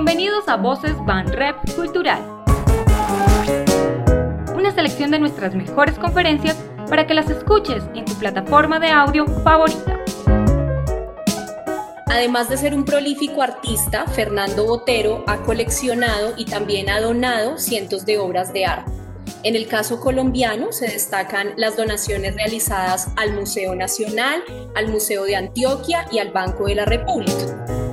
Bienvenidos a Voces Van Rep Cultural. Una selección de nuestras mejores conferencias para que las escuches en tu plataforma de audio favorita. Además de ser un prolífico artista, Fernando Botero ha coleccionado y también ha donado cientos de obras de arte. En el caso colombiano se destacan las donaciones realizadas al Museo Nacional, al Museo de Antioquia y al Banco de la República.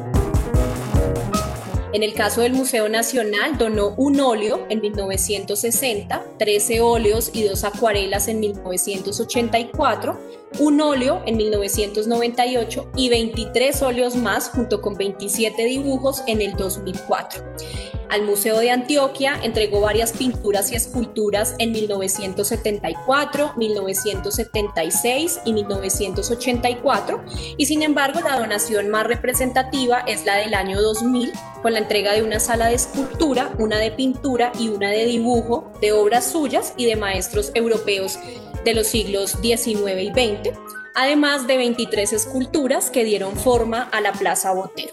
En el caso del Museo Nacional, donó un óleo en 1960, 13 óleos y dos acuarelas en 1984, un óleo en 1998 y 23 óleos más junto con 27 dibujos en el 2004. Al Museo de Antioquia entregó varias pinturas y esculturas en 1974, 1976 y 1984 y sin embargo la donación más representativa es la del año 2000 con la entrega de una sala de escultura, una de pintura y una de dibujo de obras suyas y de maestros europeos de los siglos XIX y XX, además de 23 esculturas que dieron forma a la Plaza Botero.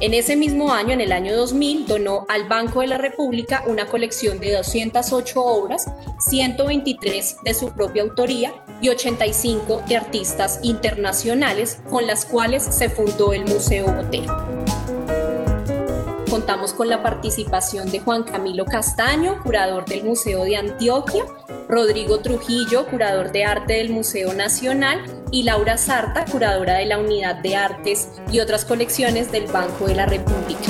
En ese mismo año, en el año 2000, donó al Banco de la República una colección de 208 obras, 123 de su propia autoría y 85 de artistas internacionales con las cuales se fundó el Museo Botero. Contamos con la participación de Juan Camilo Castaño, curador del Museo de Antioquia, Rodrigo Trujillo, curador de arte del Museo Nacional, y Laura Sarta, curadora de la Unidad de Artes y otras colecciones del Banco de la República.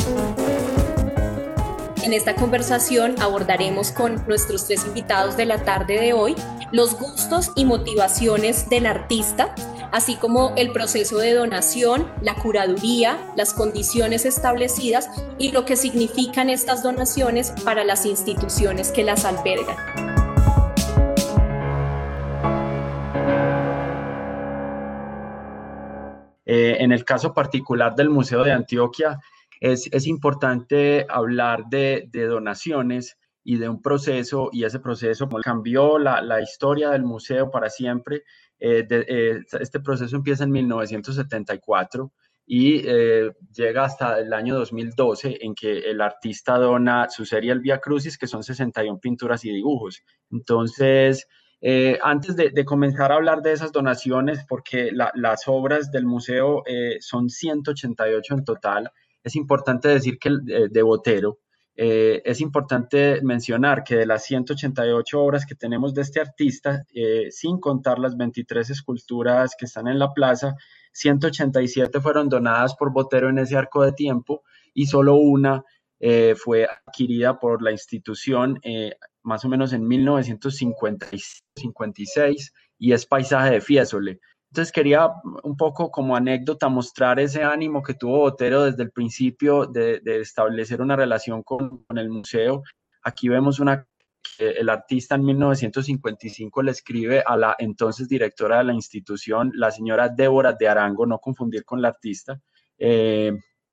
En esta conversación abordaremos con nuestros tres invitados de la tarde de hoy los gustos y motivaciones del artista, así como el proceso de donación, la curaduría, las condiciones establecidas y lo que significan estas donaciones para las instituciones que las albergan. Eh, en el caso particular del Museo de Antioquia, es, importante hablar de, donaciones y de un proceso, y ese proceso cambió la, historia del museo para siempre. Eh, eh, este proceso empieza en 1974 y llega hasta el año 2012 en que el artista dona su serie El Via Crucis, que son 61 pinturas y dibujos. Entonces, eh, antes de, comenzar a hablar de esas donaciones, porque las obras del museo eh, son 188 en total, es importante decir que eh, de Botero, es importante mencionar que de las 188 obras que tenemos de este artista, sin contar las 23 esculturas que están en la plaza, 187 fueron donadas por Botero en ese arco de tiempo y solo una fue adquirida por la institución más o menos en 1956 y es Paisaje de Fiesole. Entonces quería un poco como anécdota mostrar ese ánimo que tuvo Botero desde el principio de, establecer una relación con, el museo. Aquí vemos una el artista en 1955 le escribe a la entonces directora de la institución, la señora Débora de Arango, no confundir con la artista, eh,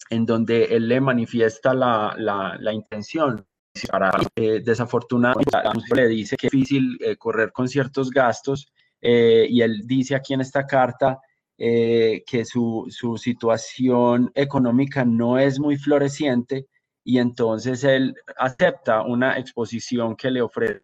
en donde él le manifiesta la, la, la intención para eh, desafortunadamente le dice que es difícil eh, correr con ciertos gastos eh, y él dice aquí en esta carta eh, que su, su, situación económica no es muy floreciente y entonces él acepta una exposición que le ofrece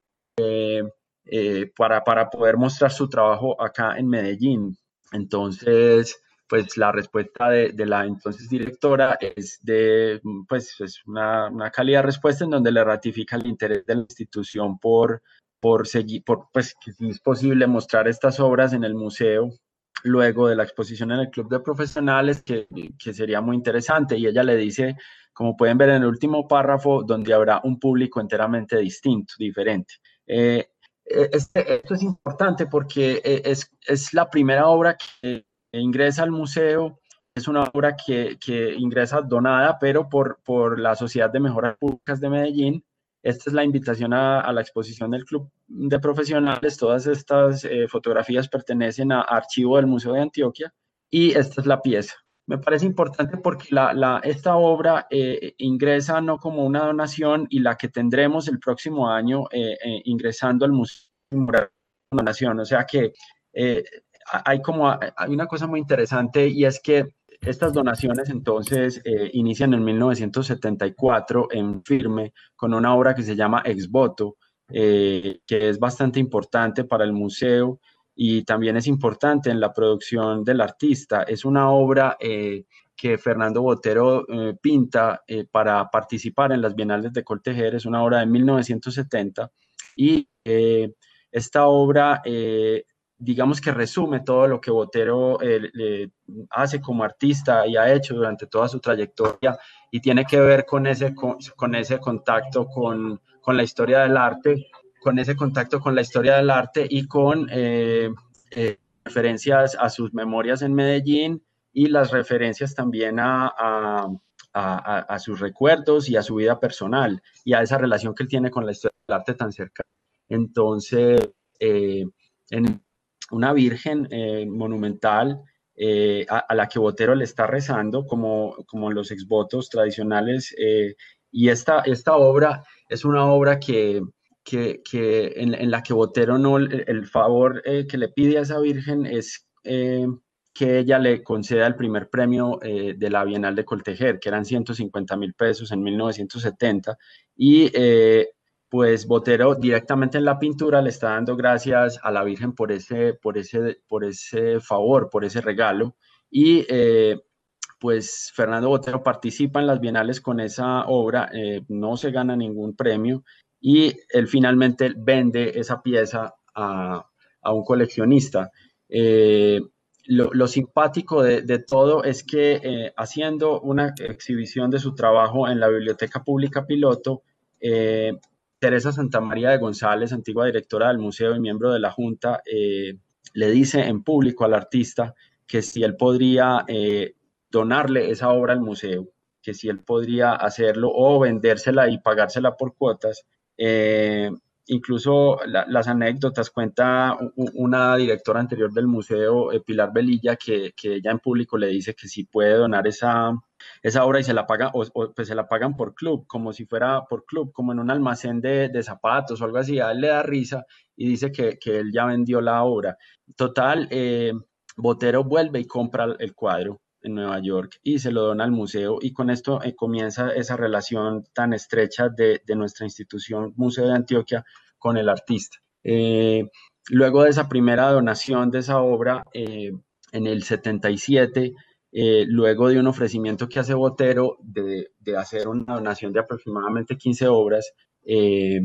para, para poder mostrar su trabajo acá en Medellín. Entonces, pues la respuesta de, la entonces directora es de, pues es una, una cálida respuesta en donde le ratifica el interés de la institución por, por seguir, por, pues que si es posible mostrar estas obras en el museo luego de la exposición en el club de profesionales, que, que, sería muy interesante. Y ella le dice, como pueden ver en el último párrafo, donde habrá un público enteramente distinto, diferente. Eh, este, esto es importante porque eh, es, es la primera obra que ingresa al museo. Es una obra que, que ingresa donada, pero por, por la Sociedad de Mejoras Públicas de Medellín. Esta es la invitación a, la exposición del Club de Profesionales. Todas estas eh, fotografías pertenecen a archivo del Museo de Antioquia y esta es la pieza. Me parece importante porque esta obra eh, ingresa no como una donación y la que tendremos el próximo año eh, ingresando al Museo de Donación. O sea que hay como, hay una cosa muy interesante y es que estas donaciones entonces eh, inician en 1974 en firme con una obra que se llama Ex Voto, que es bastante importante para el museo y también es importante en la producción del artista. Es una obra que Fernando Botero pinta para participar en las Bienales de Coltejer, es una obra de 1970 y esta obra digamos que resume todo lo que Botero eh, hace como artista y ha hecho durante toda su trayectoria y tiene que ver con ese, con, ese contacto con, con, la historia del arte, con ese contacto con la historia del arte y con eh, eh, referencias a sus memorias en Medellín y las referencias también a, a, a, a, sus recuerdos y a su vida personal y a esa relación que él tiene con la historia del arte tan cercana. Entonces, en una virgen eh, monumental eh, a, la que Botero le está rezando, como, como los exvotos tradicionales. Eh, y esta, esta obra es una obra que, que, que en, la que Botero no, el, favor que le pide a esa virgen es que ella le conceda el primer premio de la Bienal de Coltejer, que eran 150 mil pesos en 1970, y pues Botero directamente en la pintura le está dando gracias a la Virgen por ese, por ese, por ese favor, por ese regalo. Y eh, pues Fernando Botero participa en las bienales con esa obra, eh, no se gana ningún premio y él finalmente vende esa pieza a, un coleccionista. Eh, lo, simpático de, de, todo es que haciendo una exhibición de su trabajo en la Biblioteca Pública Piloto, Teresa Santa María de González, antigua directora del museo y miembro de la Junta, eh, le dice en público al artista que si él podría eh, donarle esa obra al museo, que si él podría hacerlo o vendérsela y pagársela por cuotas. Eh, incluso las anécdotas cuenta una directora anterior del museo, Pilar Velilla, que, que, ella en público le dice que si puede donar esa, esa obra y se la pagan, o, pues se la pagan por club, como si fuera por club, como en un almacén de, zapatos o algo así, a él le da risa y dice que, que él ya vendió la obra. Total, eh, Botero vuelve y compra el cuadro en Nueva York y se lo dona al museo y con esto eh, comienza esa relación tan estrecha de, de, nuestra institución Museo de Antioquia con el artista. Eh, luego de esa primera donación de esa obra, en el 77, eh, luego de un ofrecimiento que hace Botero de, hacer una donación de aproximadamente 15 obras eh,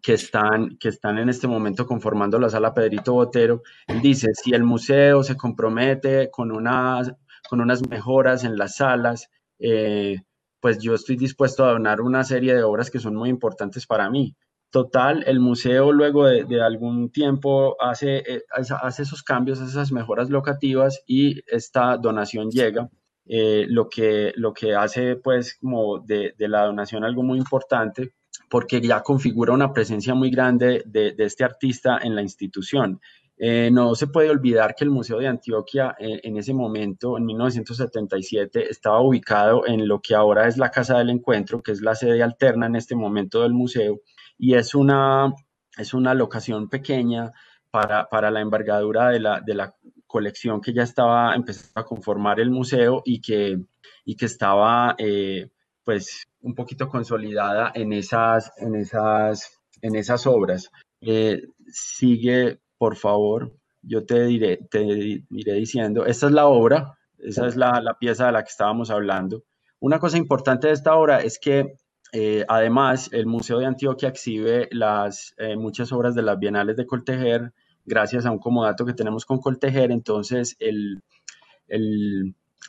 que, están, que están en este momento conformando la sala Pedrito Botero, él dice, si el museo se compromete con unas, con unas mejoras en las salas, eh, pues yo estoy dispuesto a donar una serie de obras que son muy importantes para mí. Total, el museo luego de, algún tiempo hace, eh, hace esos cambios, esas mejoras locativas y esta donación llega, eh, lo, que, lo que hace pues como de, la donación algo muy importante porque ya configura una presencia muy grande de, este artista en la institución. Eh, no se puede olvidar que el Museo de Antioquia en ese momento, en 1977, estaba ubicado en lo que ahora es la Casa del Encuentro, que es la sede alterna en este momento del museo, y es una, es una locación pequeña para, para la envergadura de la, de la, colección que ya estaba empezando a conformar el museo y que, y que estaba eh, pues un poquito consolidada en esas, en esas, en esas obras. Eh, sigue, por favor, yo te diré, te iré diciendo, esta es la obra, esa es la, la pieza de la que estábamos hablando. Una cosa importante de esta obra es que eh, además, el Museo de Antioquia exhibe las, eh, muchas obras de las bienales de Coltejer, gracias a un comodato que tenemos con Coltejer, entonces el,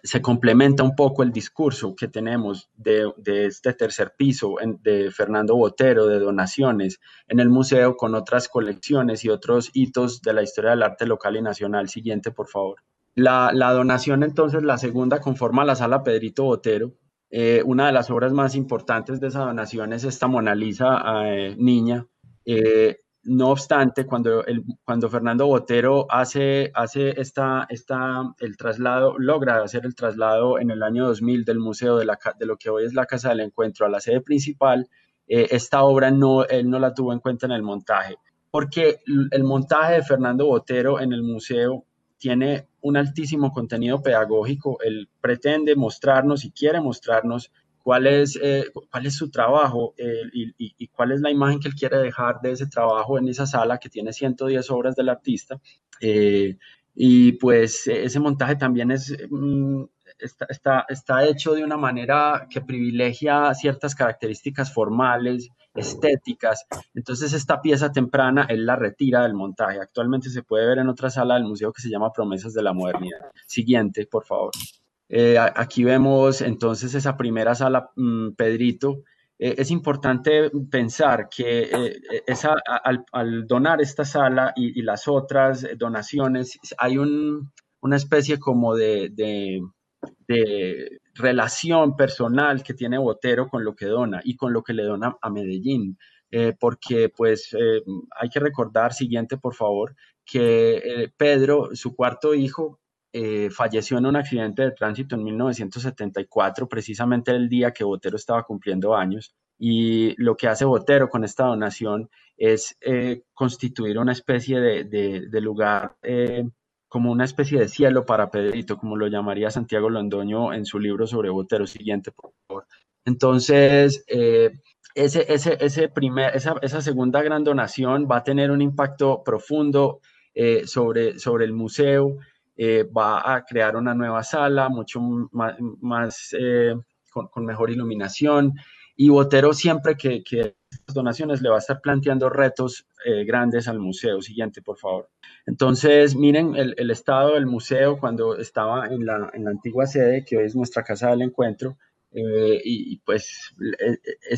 se complementa un poco el discurso que tenemos de, este tercer piso de Fernando Botero, de donaciones en el museo con otras colecciones y otros hitos de la historia del arte local y nacional. Siguiente, por favor. La, la donación entonces, la segunda, conforma la sala Pedrito Botero, eh, una de las obras más importantes de esa donación es esta Mona Lisa eh, niña. Eh, no obstante, cuando, cuando Fernando Botero hace, hace esta, esta, el traslado, logra hacer el traslado en el año 2000 del museo de, la, de lo que hoy es la Casa del Encuentro a la sede principal, esta obra no, él no la tuvo en cuenta en el montaje, porque el montaje de Fernando Botero en el museo tiene un altísimo contenido pedagógico. Él pretende mostrarnos y quiere mostrarnos cuál es, eh, cuál es su trabajo eh, y, cuál es la imagen que él quiere dejar de ese trabajo en esa sala que tiene 110 obras del artista. Eh, y pues ese montaje también es, mm, está, está, hecho de una manera que privilegia ciertas características formales, estéticas. Entonces esta pieza temprana él la retira del montaje. Actualmente se puede ver en otra sala del museo que se llama Promesas de la Modernidad. Siguiente, por favor. Eh, aquí vemos entonces esa primera sala, mm, Pedrito. Eh, es importante pensar que eh, esa, al, donar esta sala y, las otras donaciones, hay una especie como de, relación personal que tiene Botero con lo que dona y con lo que le dona a Medellín. porque pues hay que recordar, siguiente por favor, que Pedro, su cuarto hijo, eh, falleció en un accidente de tránsito en 1974, precisamente el día que Botero estaba cumpliendo años. Y lo que hace Botero con esta donación es eh, constituir una especie de, lugar, eh, como una especie de cielo para Pedrito, como lo llamaría Santiago Londoño en su libro sobre Botero. Siguiente, por favor. Entonces, ese, ese, ese primer, esa, esa, segunda gran donación va a tener un impacto profundo sobre, sobre el museo eh, va a crear una nueva sala, mucho más, eh, con, mejor iluminación. Y Botero siempre que donaciones le va a estar planteando retos eh, grandes al museo. Siguiente, por favor. Entonces, miren el, estado del museo cuando estaba en la, en la, antigua sede, que hoy es nuestra casa del encuentro. y, pues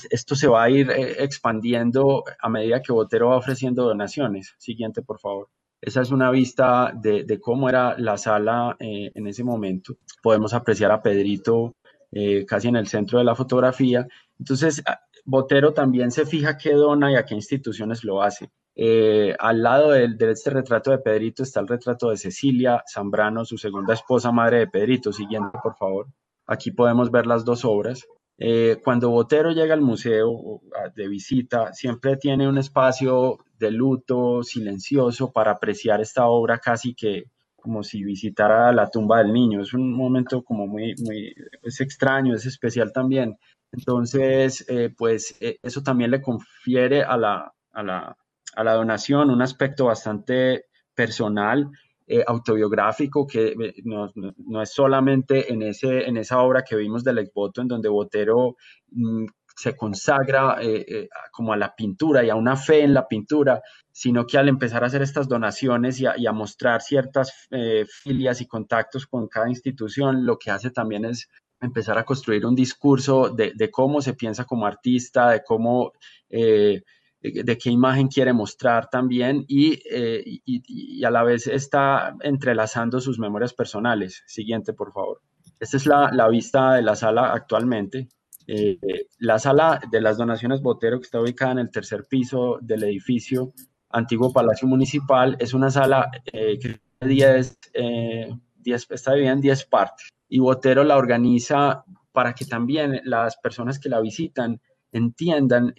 esto se va a ir expandiendo a medida que Botero va ofreciendo donaciones. Siguiente, por favor. Esa es una vista de, cómo era la sala eh, en ese momento. Podemos apreciar a Pedrito eh, casi en el centro de la fotografía. Entonces, Botero también se fija qué dona y a qué instituciones lo hace. Eh, al lado de, de, este retrato de Pedrito está el retrato de Cecilia Zambrano, su segunda esposa, madre de Pedrito. Siguiente, por favor. Aquí podemos ver las dos obras. Eh, cuando Botero llega al museo de visita, siempre tiene un espacio de luto silencioso para apreciar esta obra casi que como si visitara la tumba del niño. Es un momento como muy, muy, es extraño, es especial también. Entonces, eh, pues eh, eso también le confiere a la, a la, a la donación un aspecto bastante personal eh, autobiográfico que eh, no, no, es solamente en, ese, en esa obra que vimos del Exvoto, en donde Botero mm, se consagra como a la pintura y a una fe en la pintura, sino que al empezar a hacer estas donaciones y a, mostrar ciertas filias y contactos con cada institución, lo que hace también es empezar a construir un discurso de, de cómo se piensa como artista, de cómo de qué imagen quiere mostrar también eh, y, a la vez está entrelazando sus memorias personales. Siguiente, por favor. Esta es la, vista de la sala actualmente. Eh, la sala de las donaciones Botero, que está ubicada en el tercer piso del edificio Antiguo Palacio Municipal, es una sala eh, que está dividida en 10 partes y Botero la organiza para que también las personas que la visitan entiendan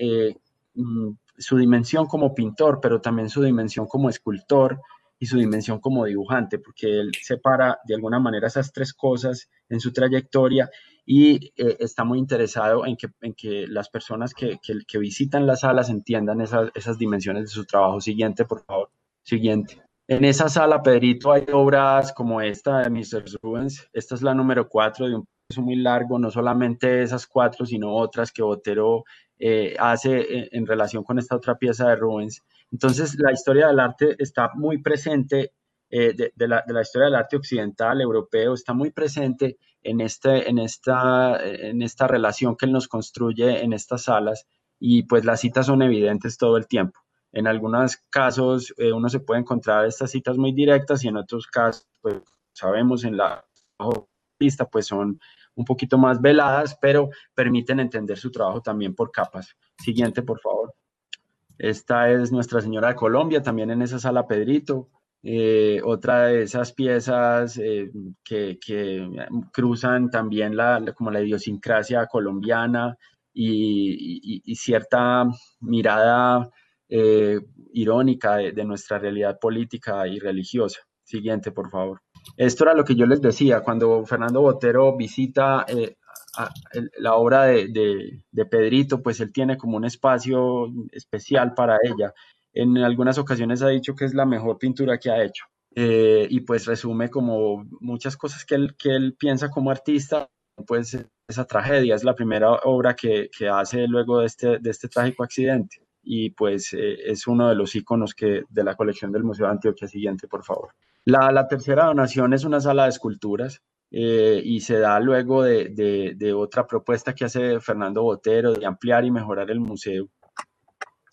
mm, su dimensión como pintor, pero también su dimensión como escultor y su dimensión como dibujante, porque él separa de alguna manera esas tres cosas en su trayectoria y eh, está muy interesado en que, en que las personas que, que, visitan las salas entiendan esas, esas dimensiones de su trabajo. Siguiente, por favor. Siguiente. En esa sala, Pedrito, hay obras como esta de Mr. Rubens. Esta es la número cuatro de un proceso muy largo, no solamente esas cuatro, sino otras que Botero eh, hace eh, en, relación con esta otra pieza de Rubens. Entonces, la historia del arte está muy presente, eh, de, la, historia del arte occidental, europeo, está muy presente en, este, en, esta, en esta relación que él nos construye en estas salas y pues las citas son evidentes todo el tiempo. En algunos casos uno se puede encontrar estas citas muy directas y en otros casos, pues sabemos en la lista, pues son un poquito más veladas, pero permiten entender su trabajo también por capas. Siguiente, por favor. Esta es Nuestra Señora de Colombia, también en esa sala Pedrito. Eh, otra de esas piezas eh, que, cruzan también la, como la idiosincrasia colombiana y, cierta mirada eh, irónica de, de nuestra realidad política y religiosa. Siguiente, por favor. Esto era lo que yo les decía, cuando Fernando Botero visita eh, la obra de, Pedrito, pues él tiene como un espacio especial para ella. En algunas ocasiones ha dicho que es la mejor pintura que ha hecho. Eh, y pues resume como muchas cosas que él, que él piensa como artista, pues esa tragedia es la primera obra que, hace luego de este, de este trágico accidente y pues eh, es uno de los iconos que, de la colección del Museo de Antioquia. Siguiente, por favor. La, la tercera donación es una sala de esculturas eh, y se da luego de, de, otra propuesta que hace Fernando Botero de ampliar y mejorar el museo.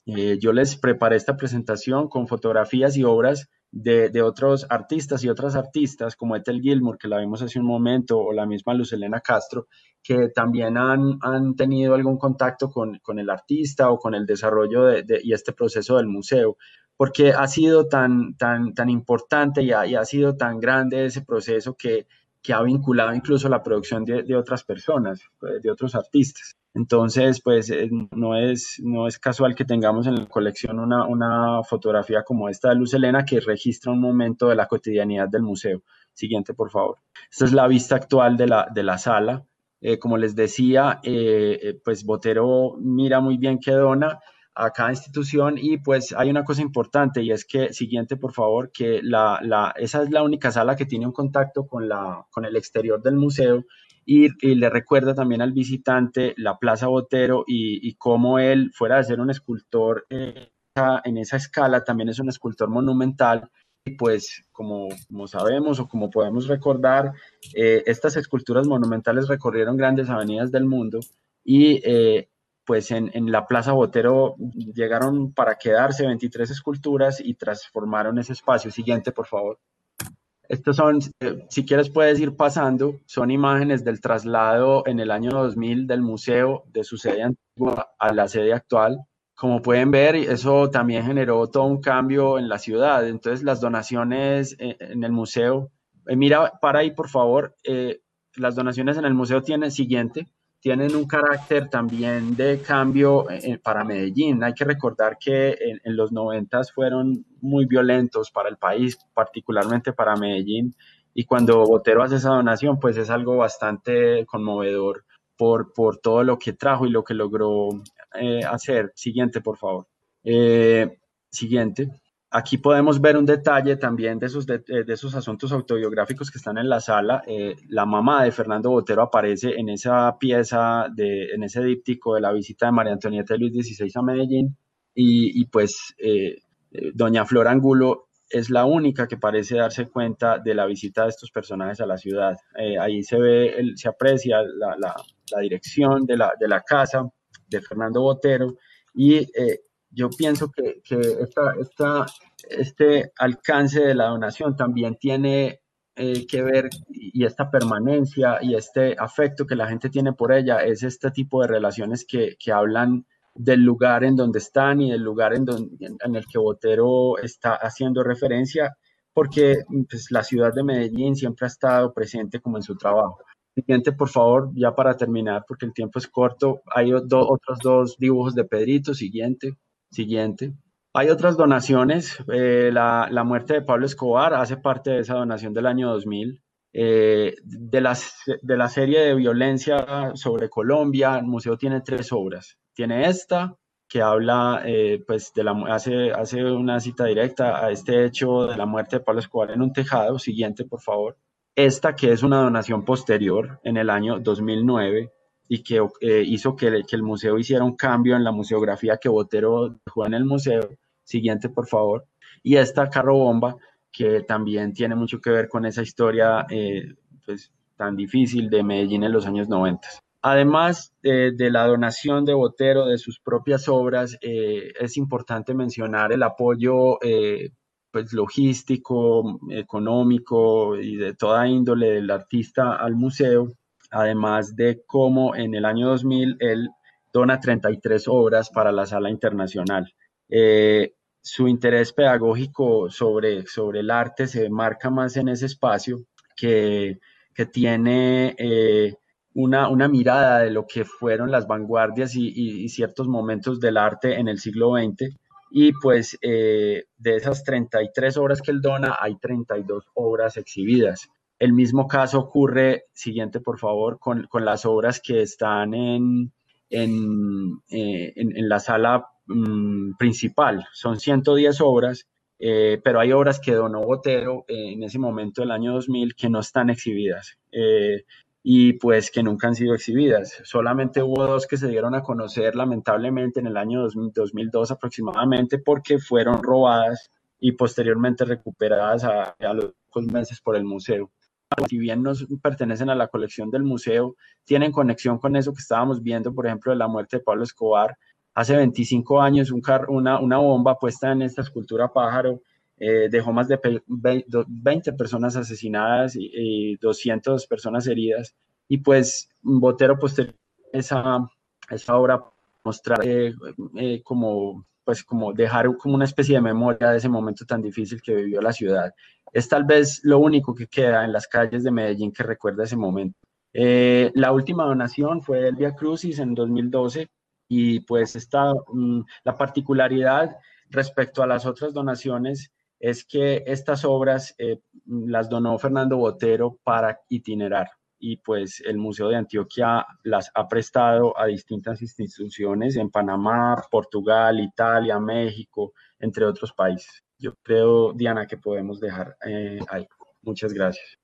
Eh, yo les preparé esta presentación con fotografías y obras de, de, otros artistas y otras artistas, como Ethel Gilmour, que la vimos hace un momento, o la misma Luz Elena Castro, que también han, han tenido algún contacto con, con, el artista o con el desarrollo de, y este proceso del museo, porque ha sido tan, tan, tan importante y ha, y ha sido tan grande ese proceso que, que ha vinculado incluso la producción de, de otras personas, de otros artistas. Entonces, pues eh, no es, no es casual que tengamos en la colección una, una, fotografía como esta de Luz Elena que registra un momento de la cotidianidad del museo. Siguiente, por favor. Esta es la vista actual de la, de la sala. Eh, como les decía, eh, pues Botero mira muy bien qué dona a cada institución y pues hay una cosa importante y es que, siguiente por favor, que la, la, esa es la única sala que tiene un contacto con, la, con el exterior del museo y, le recuerda también al visitante la Plaza Botero y, y cómo él, fuera de ser un escultor eh, en esa escala, también es un escultor monumental y pues como, como sabemos o como podemos recordar, eh, estas esculturas monumentales recorrieron grandes avenidas del mundo y eh, pues en, en, la Plaza Botero llegaron para quedarse 23 esculturas y transformaron ese espacio. Siguiente, por favor. Estos son, eh, si quieres puedes ir pasando, son imágenes del traslado en el año 2000 del museo de su sede antigua a la sede actual. Como pueden ver, eso también generó todo un cambio en la ciudad. Entonces, las donaciones eh, en el museo, eh, mira, para ahí por favor, las donaciones en el museo tienen siguiente, tienen un carácter también de cambio eh, para Medellín. Hay que recordar que en, los noventas fueron muy violentos para el país, particularmente para Medellín, y cuando Botero hace esa donación, pues es algo bastante conmovedor por, por todo lo que trajo y lo que logró eh, hacer. Siguiente, por favor. Eh, siguiente. Aquí podemos ver un detalle también de esos, de, eh, esos asuntos autobiográficos que están en la sala. Eh, la mamá de Fernando Botero aparece en esa pieza, de, en ese díptico de la visita de María Antonieta de Luis XVI a Medellín. Y, pues eh, doña Flor Angulo es la única que parece darse cuenta de la visita de estos personajes a la ciudad. ahí se ve, se aprecia la, la, la dirección de la, de la, casa de Fernando Botero y yo pienso que, este alcance de la donación también tiene eh, que ver y esta permanencia y este afecto que la gente tiene por ella es este tipo de relaciones que, hablan del lugar en donde están y del lugar en el que Botero está haciendo referencia, porque pues, la ciudad de Medellín siempre ha estado presente como en su trabajo. Siguiente, por favor, ya para terminar, porque el tiempo es corto. Hay otros dos dibujos de Pedrito. Siguiente. Siguiente. Hay otras donaciones. Eh, la, la, muerte de Pablo Escobar hace parte de esa donación del año 2000. Eh, de, las, de la serie de violencia sobre Colombia, el museo tiene tres obras. Tiene esta, que habla, eh, pues, de la, hace, hace una cita directa a este hecho de la muerte de Pablo Escobar en un tejado. Siguiente, por favor. Esta, que es una donación posterior, en el año 2009, y que eh, hizo que, el museo hiciera un cambio en la museografía que Botero dejó en el museo. Siguiente, por favor. Y esta carro bomba, que también tiene mucho que ver con esa historia eh, pues, tan difícil de Medellín en los años 90. Además de la donación de Botero de sus propias obras, eh, es importante mencionar el apoyo pues, logístico, económico y de toda índole del artista al museo además de cómo en el año 2000 él dona 33 obras para la sala internacional. Eh, su interés pedagógico sobre, sobre el arte se marca más en ese espacio que, que tiene eh, una, una, mirada de lo que fueron las vanguardias y, y, ciertos momentos del arte en el siglo XX y pues de esas 33 obras que él dona, hay 32 obras exhibidas. El mismo caso ocurre, siguiente por favor, con, con las obras que están en, en, en, la sala mm, principal. Son 110 obras eh, pero hay obras que donó Botero eh, en ese momento del año 2000 que no están exhibidas eh, y pues que nunca han sido exhibidas. Solamente hubo dos que se dieron a conocer lamentablemente en el año 2002 aproximadamente porque fueron robadas y posteriormente recuperadas a, a los meses por el museo. Si bien no pertenecen a la colección del museo, tienen conexión con eso que estábamos viendo, por ejemplo, de la muerte de Pablo Escobar, hace 25 años un una, una, bomba puesta en esta escultura pájaro eh, dejó más de 20 personas asesinadas y, 200 personas heridas. Y pues Botero posterior esa, esa obra mostrar eh, eh, como pues como dejar como una especie de memoria de ese momento tan difícil que vivió la ciudad. Es tal vez lo único que queda en las calles de Medellín que recuerda ese momento. la última donación fue el Via Crucis en 2012 y pues esta, mm, la particularidad respecto a las otras donaciones es que estas obras eh, las donó Fernando Botero para itinerar y pues el Museo de Antioquia las ha prestado a distintas instituciones en Panamá, Portugal, Italia, México, entre otros países. Yo creo, Diana, que podemos dejar eh, ahí. Muchas gracias.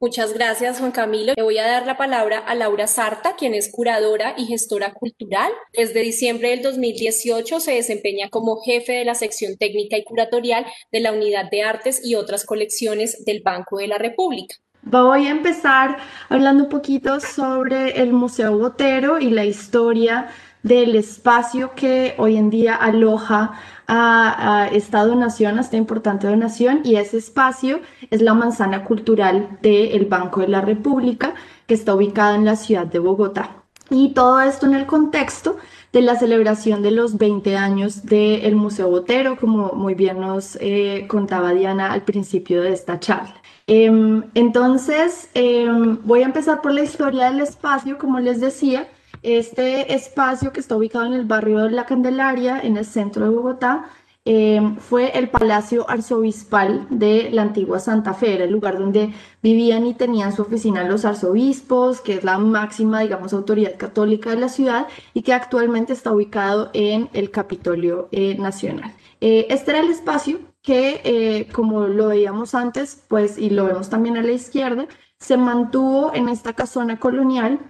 Muchas gracias, Juan Camilo. Le voy a dar la palabra a Laura Sarta, quien es curadora y gestora cultural. Desde diciembre del 2018 se desempeña como jefe de la sección técnica y curatorial de la Unidad de Artes y otras colecciones del Banco de la República. Voy a empezar hablando un poquito sobre el Museo Botero y la historia del espacio que hoy en día aloja a, esta donación, a esta importante donación, y ese espacio es la manzana cultural del Banco de la República, que está ubicada en la ciudad de Bogotá. Y todo esto en el contexto de la celebración de los 20 años del Museo Botero, como muy bien nos eh, contaba Diana al principio de esta charla. Em, entonces, em, voy a empezar por la historia del espacio, como les decía. Este espacio que está ubicado en el barrio de La Candelaria, en el centro de Bogotá, em, fue el Palacio Arzobispal de la antigua Santa Fe, era el lugar donde vivían y tenían su oficina los arzobispos, que es la máxima, digamos, autoridad católica de la ciudad y que actualmente está ubicado en el Capitolio eh, Nacional. Eh, este era el espacio que, eh, como lo veíamos antes, pues, y lo vemos también a la izquierda, se mantuvo en esta casona colonial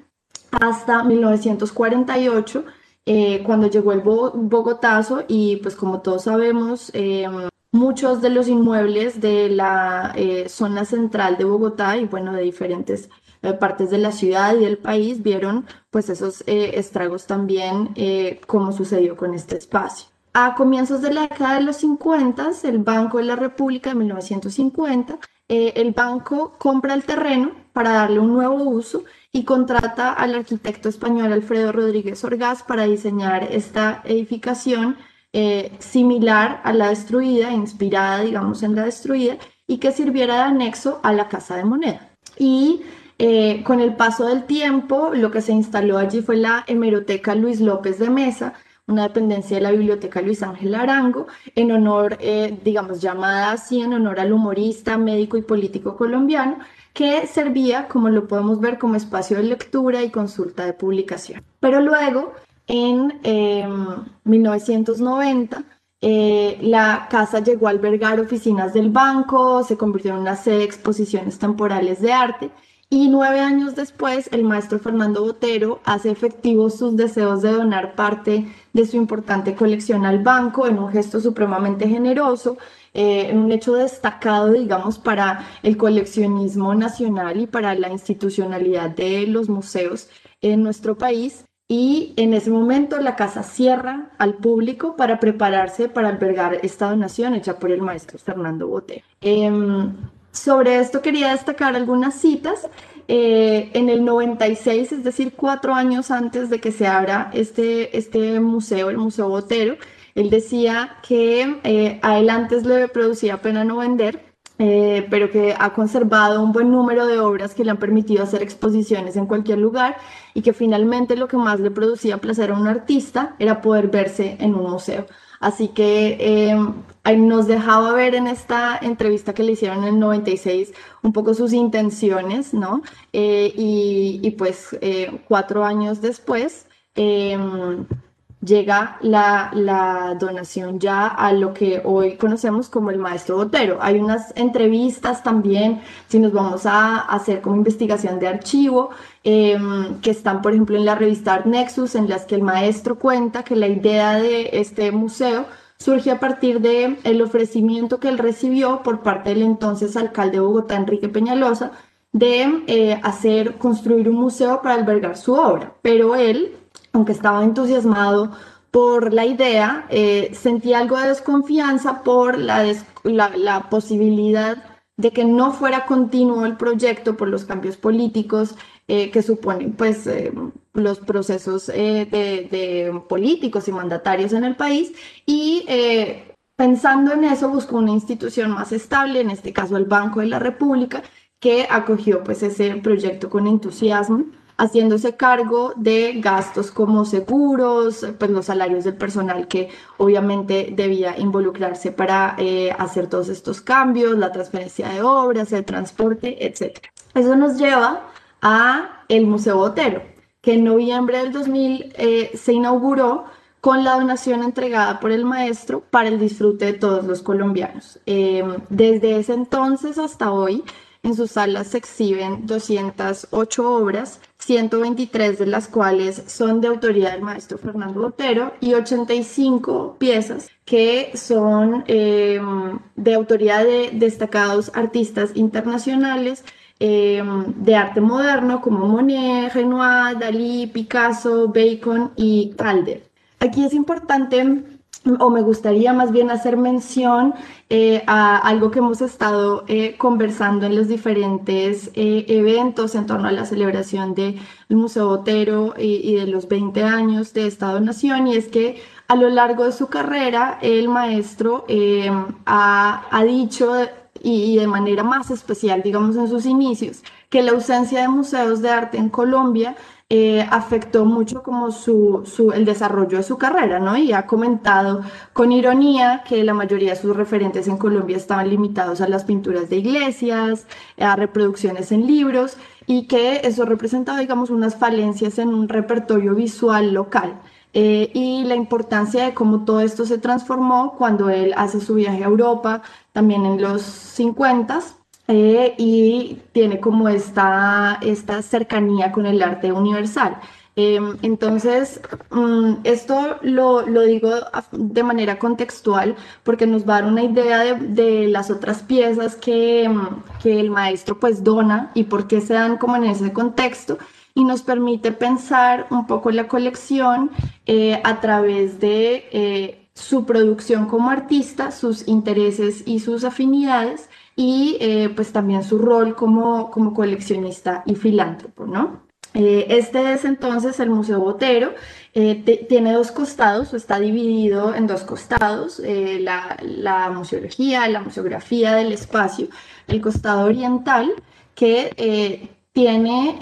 hasta 1948, eh, cuando llegó el Bogotazo y pues como todos sabemos, eh, muchos de los inmuebles de la zona central de Bogotá y bueno, de diferentes partes de la ciudad y del país vieron pues esos estragos también como sucedió con este espacio. A comienzos de la década de los 50, el Banco de la República de 1950, el banco compra el terreno para darle un nuevo uso y contrata al arquitecto español Alfredo Rodríguez Orgaz para diseñar esta edificación eh, similar a la destruida, inspirada, digamos, en la destruida, y que sirviera de anexo a la Casa de Moneda. Y eh, con el paso del tiempo, lo que se instaló allí fue la hemeroteca Luis López de Mesa, una dependencia de la Biblioteca Luis Ángel Arango, en honor, eh, digamos, llamada así, en honor al humorista, médico y político colombiano, que servía, como lo podemos ver, como espacio de lectura y consulta de publicación. Pero luego, en 1990, em, eh, la casa llegó a albergar oficinas del banco, se convirtió en una sede de exposiciones temporales de arte y nueve años después, el maestro Fernando Botero hace efectivos sus deseos de donar parte de su importante colección al banco en un gesto supremamente generoso eh, un hecho destacado, digamos, para el coleccionismo nacional y para la institucionalidad de los museos en nuestro país. Y en ese momento la casa cierra al público para prepararse para albergar esta donación hecha por el maestro Fernando Bote. Em, sobre esto quería destacar algunas citas. Eh, en el 96, es decir, cuatro años antes de que se abra este, este museo, el Museo Botero, él decía que eh, a él antes le producía pena no vender eh, pero que ha conservado un buen número de obras que le han permitido hacer exposiciones en cualquier lugar y que finalmente lo que más le producía placer a un artista era poder verse en un museo. Así que eh, nos dejaba ver en esta entrevista que le hicieron en el 96 un poco sus intenciones, ¿no? Eh, y, y, pues cuatro años después llega la, donación ya a lo que hoy conocemos como el maestro Botero. Hay unas entrevistas también, si nos vamos a hacer como investigación de archivo, em, que están, por ejemplo, en la revista Art Nexus, en las que el maestro cuenta que la idea de este museo surge a partir del el ofrecimiento que él recibió por parte del entonces alcalde de Bogotá, Enrique Peñalosa, de eh, hacer, construir un museo para albergar su obra. Pero él, aunque estaba entusiasmado por la idea, eh, sentía algo de desconfianza por la, posibilidad de que no fuera continuo el proyecto por los cambios políticos eh, que suponen pues, eh, los procesos de, de, políticos y mandatarios en el país. Y pensando en eso buscó una institución más estable, en este caso el Banco de la República, que acogió pues, ese proyecto con entusiasmo haciéndose cargo de gastos como seguros, pues los salarios del personal que obviamente debía involucrarse para eh, hacer todos estos cambios, la transferencia de obras, el transporte, etc. Eso nos lleva a el Museo Botero, que en noviembre del 2000 eh, se inauguró con la donación entregada por el maestro para el disfrute de todos los colombianos. Eh, desde ese entonces hasta hoy, en sus salas se exhiben 208 obras, 123 de las cuales son de autoría del maestro Fernando Botero y 85 piezas que son em, de autoría de destacados artistas internacionales em, de arte moderno como Monet, Renoir, Dalí, Picasso, Bacon y Calder. Aquí es importante o me gustaría más bien hacer mención eh, a algo que hemos estado eh, conversando en los diferentes eh, eventos en torno a la celebración del Museo Botero y, de los 20 años de Estado-Nación, y es que a lo largo de su carrera el maestro ha, ha, dicho, y de manera más especial, digamos en sus inicios, que la ausencia de museos de arte en Colombia eh, afectó mucho como su, su, el desarrollo de su carrera, ¿no? Y ha comentado con ironía que la mayoría de sus referentes en Colombia estaban limitados a las pinturas de iglesias, a reproducciones en libros, y que eso representaba, digamos, unas falencias en un repertorio visual local. Eh, y la importancia de cómo todo esto se transformó cuando él hace su viaje a Europa, también en los 50 eh, y tiene como esta, esta cercanía con el arte universal. Em, entonces, mm, esto lo, lo, digo de manera contextual porque nos va a dar una idea de, de las otras piezas que, mm, que, el maestro pues dona y por qué se dan como en ese contexto y nos permite pensar un poco la colección eh, a través de eh, su producción como artista, sus intereses y sus afinidades y eh, pues también su rol como, como coleccionista y filántropo, ¿no? Eh, este es entonces el Museo Botero, eh, tiene dos costados, o está dividido en dos costados, la, la, museología, la museografía del espacio, el costado oriental, que tiene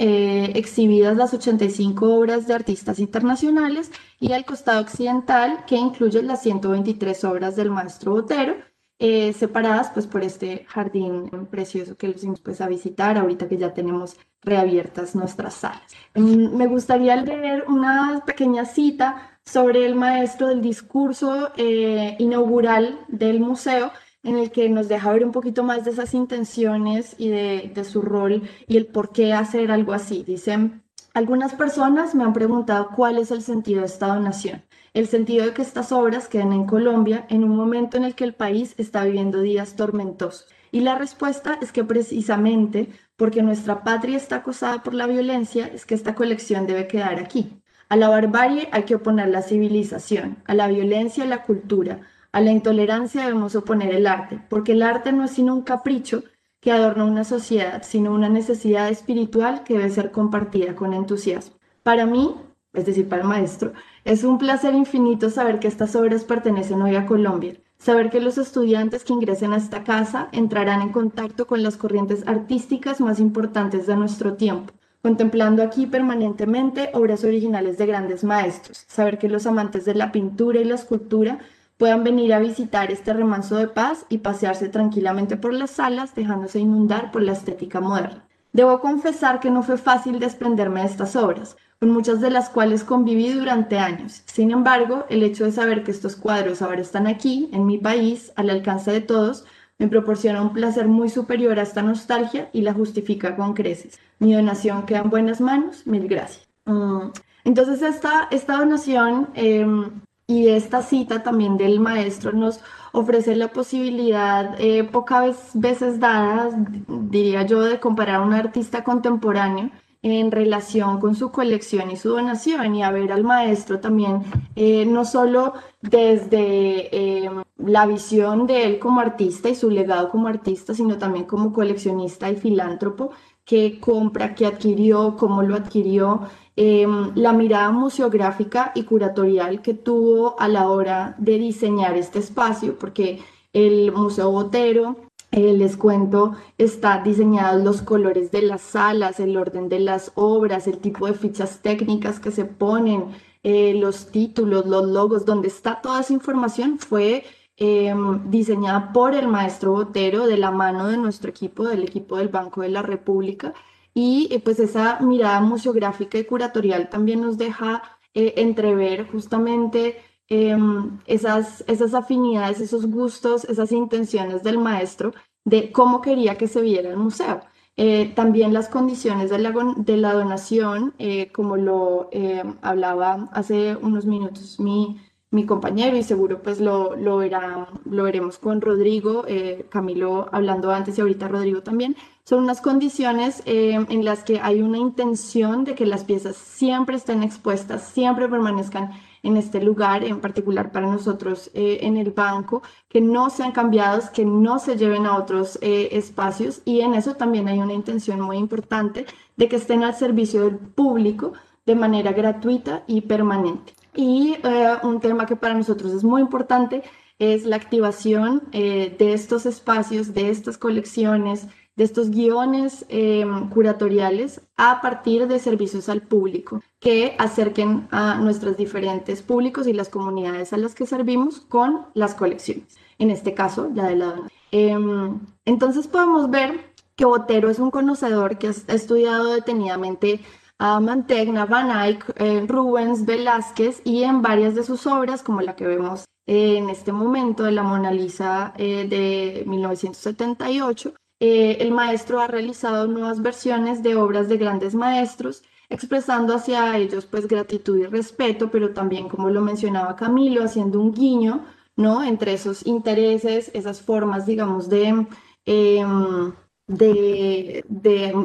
exhibidas las 85 obras de artistas internacionales, y el costado occidental, que incluye las 123 obras del maestro Botero, eh, separadas pues por este jardín precioso que los invito pues, a visitar ahorita que ya tenemos reabiertas nuestras salas. Mm, me gustaría leer una pequeña cita sobre el maestro del discurso eh, inaugural del museo en el que nos deja ver un poquito más de esas intenciones y de, de su rol y el por qué hacer algo así. Dicen, algunas personas me han preguntado cuál es el sentido de Estado-Nación el sentido de que estas obras queden en Colombia en un momento en el que el país está viviendo días tormentosos. Y la respuesta es que precisamente porque nuestra patria está acosada por la violencia, es que esta colección debe quedar aquí. A la barbarie hay que oponer la civilización, a la violencia la cultura, a la intolerancia debemos oponer el arte, porque el arte no es sino un capricho que adorna una sociedad, sino una necesidad espiritual que debe ser compartida con entusiasmo. Para mí, es decir, para el maestro, es un placer infinito saber que estas obras pertenecen hoy a Colombia. Saber que los estudiantes que ingresen a esta casa entrarán en contacto con las corrientes artísticas más importantes de nuestro tiempo, contemplando aquí permanentemente obras originales de grandes maestros. Saber que los amantes de la pintura y la escultura puedan venir a visitar este remanso de paz y pasearse tranquilamente por las salas, dejándose inundar por la estética moderna. Debo confesar que no fue fácil desprenderme de estas obras, con muchas de las cuales conviví durante años. Sin embargo, el hecho de saber que estos cuadros ahora están aquí, en mi país, al alcance de todos, me proporciona un placer muy superior a esta nostalgia y la justifica con creces. Mi donación queda en buenas manos, mil gracias. Mm, entonces, esta, esta donación em, y esta cita también del maestro nos ofrece la posibilidad, eh, pocas veces dada, diría yo, de comparar a un artista contemporáneo en relación con su colección y su donación y a ver al maestro también, eh, no solo desde em, la visión de él como artista y su legado como artista, sino también como coleccionista y filántropo que compra, que adquirió, cómo lo adquirió, em, la mirada museográfica y curatorial que tuvo a la hora de diseñar este espacio, porque el Museo Botero eh, les cuento, está diseñados los colores de las salas, el orden de las obras, el tipo de fichas técnicas que se ponen, eh, los títulos, los logos, donde está toda esa información fue em, diseñada por el maestro Botero de la mano de nuestro equipo, del equipo del Banco de la República. Y eh, pues esa mirada museográfica y curatorial también nos deja entrever justamente Em, esas, esas afinidades, esos gustos, esas intenciones del maestro de cómo quería que se viera el museo. Eh, también las condiciones de la, de la donación, eh, como lo eh, hablaba hace unos minutos mi, mi compañero y seguro pues lo, lo, verá, lo veremos con Rodrigo, Camilo hablando antes y ahorita Rodrigo también, son unas condiciones en las que hay una intención de que las piezas siempre estén expuestas, siempre permanezcan en este lugar, en particular para nosotros eh, en el banco, que no sean cambiados, que no se lleven a otros eh, espacios y en eso también hay una intención muy importante de que estén al servicio del público de manera gratuita y permanente. Y eh, un tema que para nosotros es muy importante es la activación de estos espacios, de estas colecciones, de estos guiones em, curatoriales a partir de servicios al público que acerquen a nuestros diferentes públicos y las comunidades a las que servimos con las colecciones. En este caso, la de la em, entonces podemos ver que Botero es un conocedor que ha estudiado detenidamente a Mantegna, Van Eyck, eh, Rubens, Velázquez y en varias de sus obras, como la que vemos en este momento de la Mona Lisa eh, de 1978, eh, el maestro ha realizado nuevas versiones de obras de grandes maestros, expresando hacia ellos pues gratitud y respeto, pero también, como lo mencionaba Camilo, haciendo un guiño, ¿no? Entre esos intereses, esas formas, digamos, de, em, de,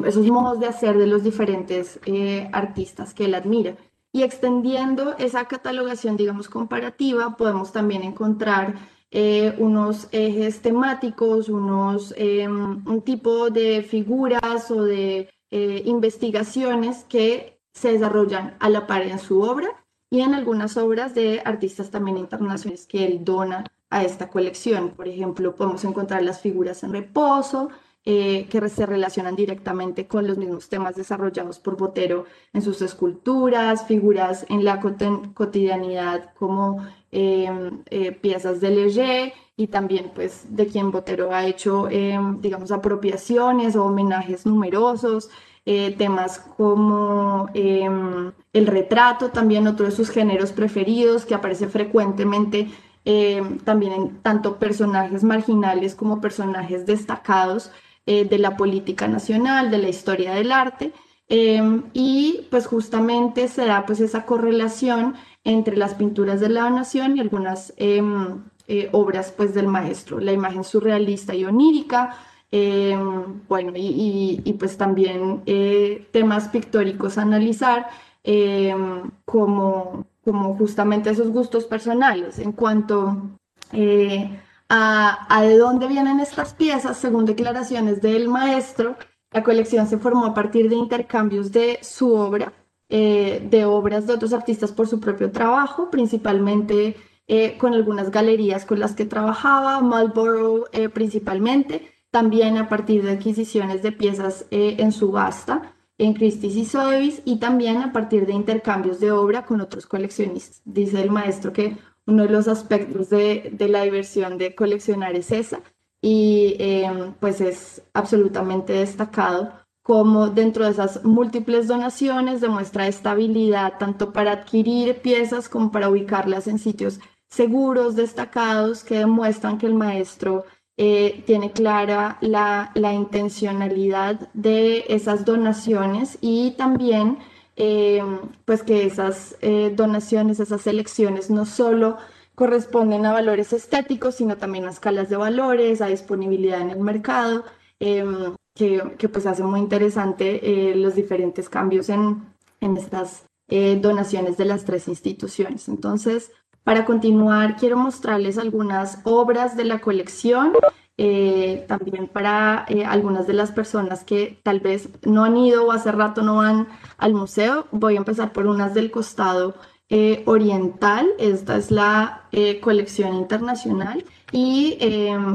esos modos de hacer de los diferentes eh, artistas que él admira. Y extendiendo esa catalogación, digamos, comparativa, podemos también encontrar eh, unos ejes temáticos, unos, em, un tipo de figuras o de eh, investigaciones que se desarrollan a la par en su obra y en algunas obras de artistas también internacionales que él dona a esta colección. Por ejemplo, podemos encontrar las figuras en reposo, eh, que se relacionan directamente con los mismos temas desarrollados por Botero en sus esculturas, figuras en la cotidianidad como eh, piezas de Leger y también pues de quien Botero ha hecho, em, digamos, apropiaciones o homenajes numerosos. Eh, temas como em, el retrato, también otro de sus géneros preferidos que aparece frecuentemente también en tanto personajes marginales como personajes destacados eh, de la política nacional, de la historia del arte, em, y pues justamente se da pues esa correlación entre las pinturas de la nación y algunas em, eh, obras pues del maestro, la imagen surrealista y onírica, em, bueno, y, pues también eh, temas pictóricos a analizar como, como justamente esos gustos personales. En cuanto a, de dónde vienen estas piezas, según declaraciones del maestro, la colección se formó a partir de intercambios de su obra, eh, de obras de otros artistas por su propio trabajo, principalmente eh, con algunas galerías con las que trabajaba, Marlborough eh, principalmente, también a partir de adquisiciones de piezas en subasta en Christie's y Sotheby's y también a partir de intercambios de obra con otros coleccionistas. Dice el maestro que uno de los aspectos de, de la diversión de coleccionar es esa y pues es absolutamente destacado como dentro de esas múltiples donaciones demuestra estabilidad tanto para adquirir piezas como para ubicarlas en sitios seguros, destacados, que demuestran que el maestro eh, tiene clara la, intencionalidad de esas donaciones y también eh, pues que esas eh, donaciones, esas elecciones no solo corresponden a valores estéticos, sino también a escalas de valores, a disponibilidad en el mercado em, que, pues hace muy interesante eh, los diferentes cambios en, en estas eh, donaciones de las tres instituciones. Entonces, para continuar, quiero mostrarles algunas obras de la colección, eh, también para algunas de las personas que tal vez no han ido o hace rato no van al museo. Voy a empezar por unas del costado oriental. Esta es la colección internacional y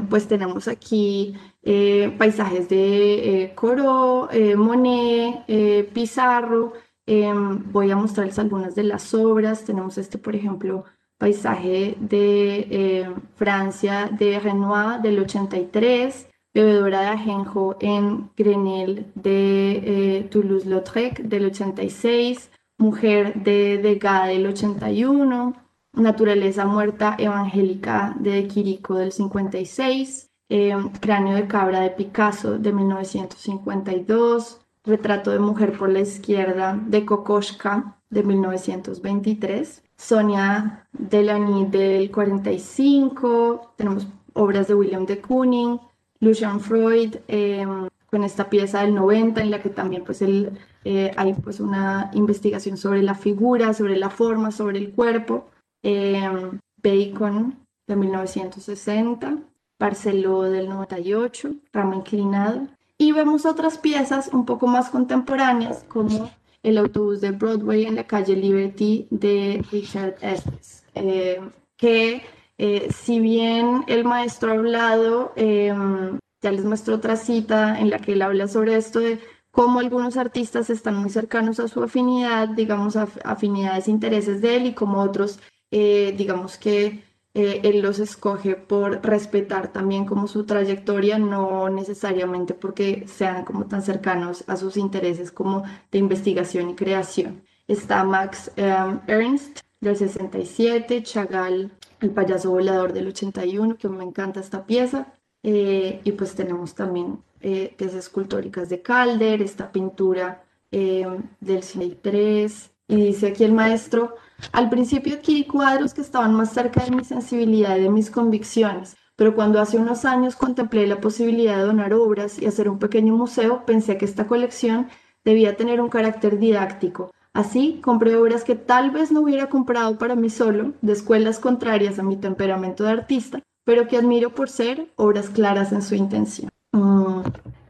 pues tenemos aquí eh, paisajes de eh, Corot, eh, Monet, Pizarro. voy a mostrarles algunas de las obras. Tenemos este, por ejemplo, paisaje de Francia de Renoir del 83, Bebedora de Ajenjo en Grenelle de Toulouse-Lautrec del 86, Mujer de Degas del 81, Naturaleza Muerta Evangélica de Quirico del 56, eh, Cráneo de Cabra de Picasso de 1952, Retrato de Mujer por la Izquierda de Kokoschka de 1923, Sonia Delany del 45, tenemos obras de William de Kooning, Lucian Freud, em, con esta pieza del 90 en la que también pues el, eh, hay pues una investigación sobre la figura, sobre la forma, sobre el cuerpo, em, Bacon de 1960, Barceló del 98, Rama Inclinado. Y vemos otras piezas un poco más contemporáneas como el autobús de Broadway en la calle Liberty de Richard Estes, eh, que eh, si bien el maestro ha hablado, em, ya les muestro otra cita en la que él habla sobre esto de cómo algunos artistas están muy cercanos a su afinidad, digamos, afinidades, intereses de él y como otros, eh, digamos que eh, él los escoge por respetar también como su trayectoria, no necesariamente porque sean como tan cercanos a sus intereses como de investigación y creación. Está Max em, Ernst del 67, Chagall, el payaso volador del 81, que me encanta esta pieza. Eh, y pues tenemos también eh, piezas escultóricas de Calder, esta pintura em, del 63. Y dice aquí el maestro, al principio adquirí cuadros que estaban más cerca de mi sensibilidad y de mis convicciones, pero cuando hace unos años contemplé la posibilidad de donar obras y hacer un pequeño museo, pensé que esta colección debía tener un carácter didáctico. Así, compré obras que tal vez no hubiera comprado para mí solo, de escuelas contrarias a mi temperamento de artista, pero que admiro por ser obras claras en su intención. Mm.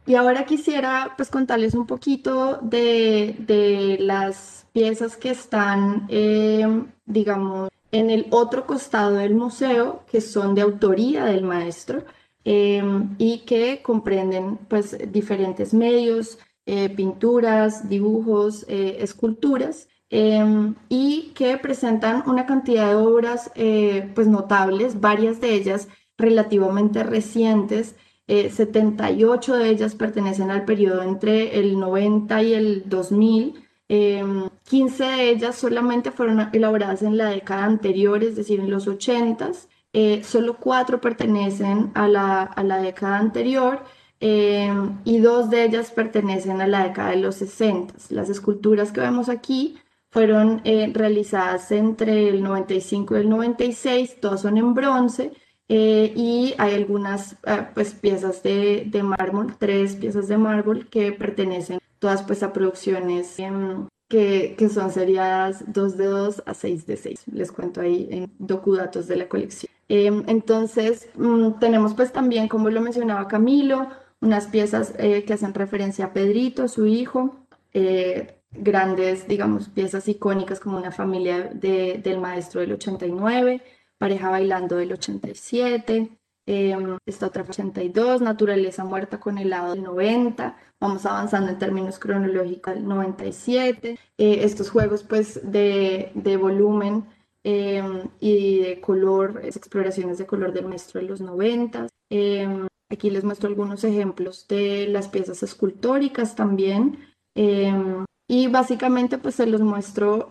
Y ahora quisiera pues contarles un poquito de, de las piezas que están, eh, digamos, en el otro costado del museo, que son de autoría del maestro eh, y que comprenden pues diferentes medios, eh, pinturas, dibujos, esculturas. y que presentan una cantidad de obras pues notables, varias de ellas relativamente recientes, 78 de ellas pertenecen al periodo entre el 90 y el 2000, 15 em, de ellas solamente fueron elaboradas en la década anterior, es decir, en los 80. Eh, solo cuatro pertenecen a la, a la década anterior em, y dos de ellas pertenecen a la década de los 60. Las esculturas que vemos aquí fueron eh, realizadas entre el 95 y el 96, todas son en bronce. Eh, y hay algunas pues, piezas de, de mármol, tres piezas de mármol que pertenecen todas pues a producciones em, que, que, son seriadas 2 de 2 a 6 de 6. Les cuento ahí en docudatos de la colección. Em, entonces, mm, tenemos pues también, como lo mencionaba Camilo, unas piezas eh, que hacen referencia a Pedrito, su hijo, eh, grandes, digamos, piezas icónicas como una familia de, del maestro del 89, Pareja Bailando del 87, em, esta otra 82, Naturaleza Muerta con helado del 90, vamos avanzando en términos cronológicos del 97, eh, estos juegos pues de, de volumen em, y de color, exploraciones de color del maestro de los 90. Em, aquí les muestro algunos ejemplos de las piezas escultóricas también. Y básicamente pues se los muestro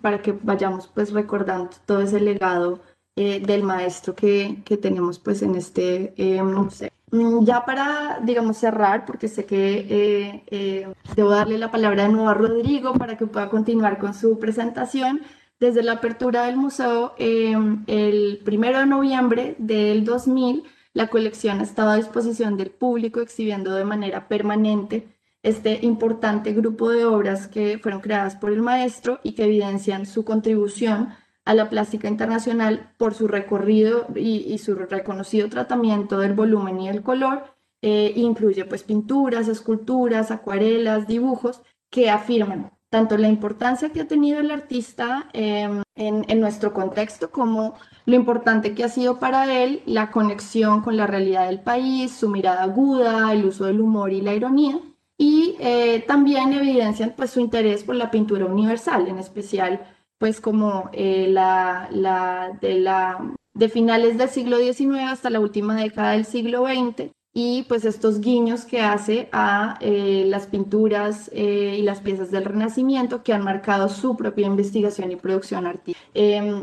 para que vayamos pues recordando todo ese legado eh, del maestro que, que, tenemos pues en este museo. Mm, ya para, digamos, cerrar, porque sé que eh, eh, debo darle la palabra de nuevo a Rodrigo para que pueda continuar con su presentación. Desde la apertura del museo, el primero de noviembre del 2000, la colección ha estado a disposición del público exhibiendo de manera permanente este importante grupo de obras que fueron creadas por el maestro y que evidencian su contribución a la plástica internacional por su recorrido y, su reconocido tratamiento del volumen y el color. Eh, incluye pues pinturas, esculturas, acuarelas, dibujos que afirman tanto la importancia que ha tenido el artista em, en, nuestro contexto como lo importante que ha sido para él la conexión con la realidad del país, su mirada aguda, el uso del humor y la ironía, y eh, también evidencian pues su interés por la pintura universal, en especial pues como eh, la, la, de, la, de finales del siglo XIX hasta la última década del siglo XX y pues estos guiños que hace a eh, las pinturas y las piezas del Renacimiento que han marcado su propia investigación y producción artística.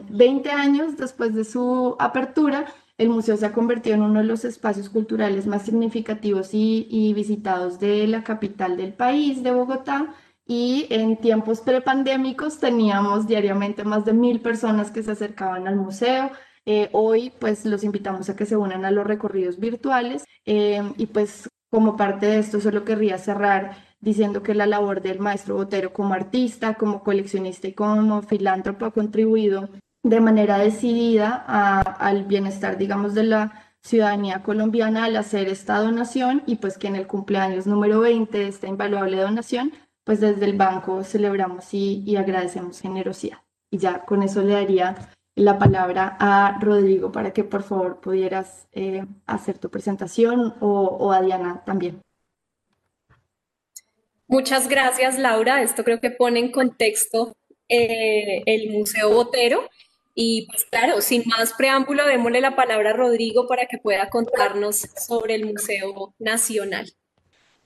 Veinte años después de su apertura, el museo se ha convertido en uno de los espacios culturales más significativos y, visitados de la capital del país, de Bogotá. Y en tiempos prepandémicos teníamos diariamente más de mil personas que se acercaban al museo. Eh, hoy pues los invitamos a que se unan a los recorridos virtuales eh, y pues como parte de esto solo querría cerrar diciendo que la labor del maestro Botero como artista, como coleccionista y como filántropo ha contribuido de manera decidida al bienestar, digamos, de la ciudadanía colombiana al hacer esta donación y pues que en el cumpleaños número 20 de esta invaluable donación, pues desde el banco celebramos y, agradecemos generosidad. Y ya con eso le daría la palabra a Rodrigo para que por favor pudieras eh, hacer tu presentación o, a Diana también. Muchas gracias, Laura. Esto creo que pone en contexto eh, el Museo Botero y pues claro, sin más preámbulo, démosle la palabra a Rodrigo para que pueda contarnos sobre el Museo Nacional.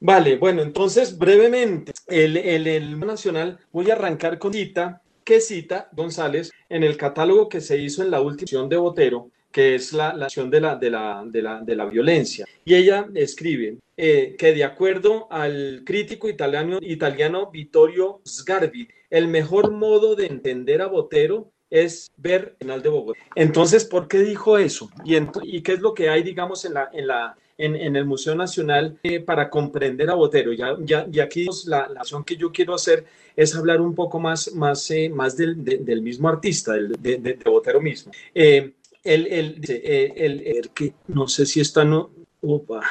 Vale, bueno, entonces brevemente, el, el, Nacional, voy a arrancar con cita que cita González en el catálogo que se hizo en la última edición de Botero, que es la, la acción de la, de, la, de, la, de la violencia. Y ella escribe eh, que de acuerdo al crítico italiano, italiano Vittorio Sgarbi, el mejor modo de entender a Botero es ver el de Bogotá. Entonces, ¿por qué dijo eso? ¿Y, y qué es lo que hay, digamos, en, la, en, la, en, el Museo Nacional eh, para comprender a Botero? Ya, ya, y aquí la, la acción que yo quiero hacer es hablar un poco más, más, eh, más del, del, mismo artista, del, de, de, Botero mismo. Eh, él, él eh, el, que no sé si está, no, opa,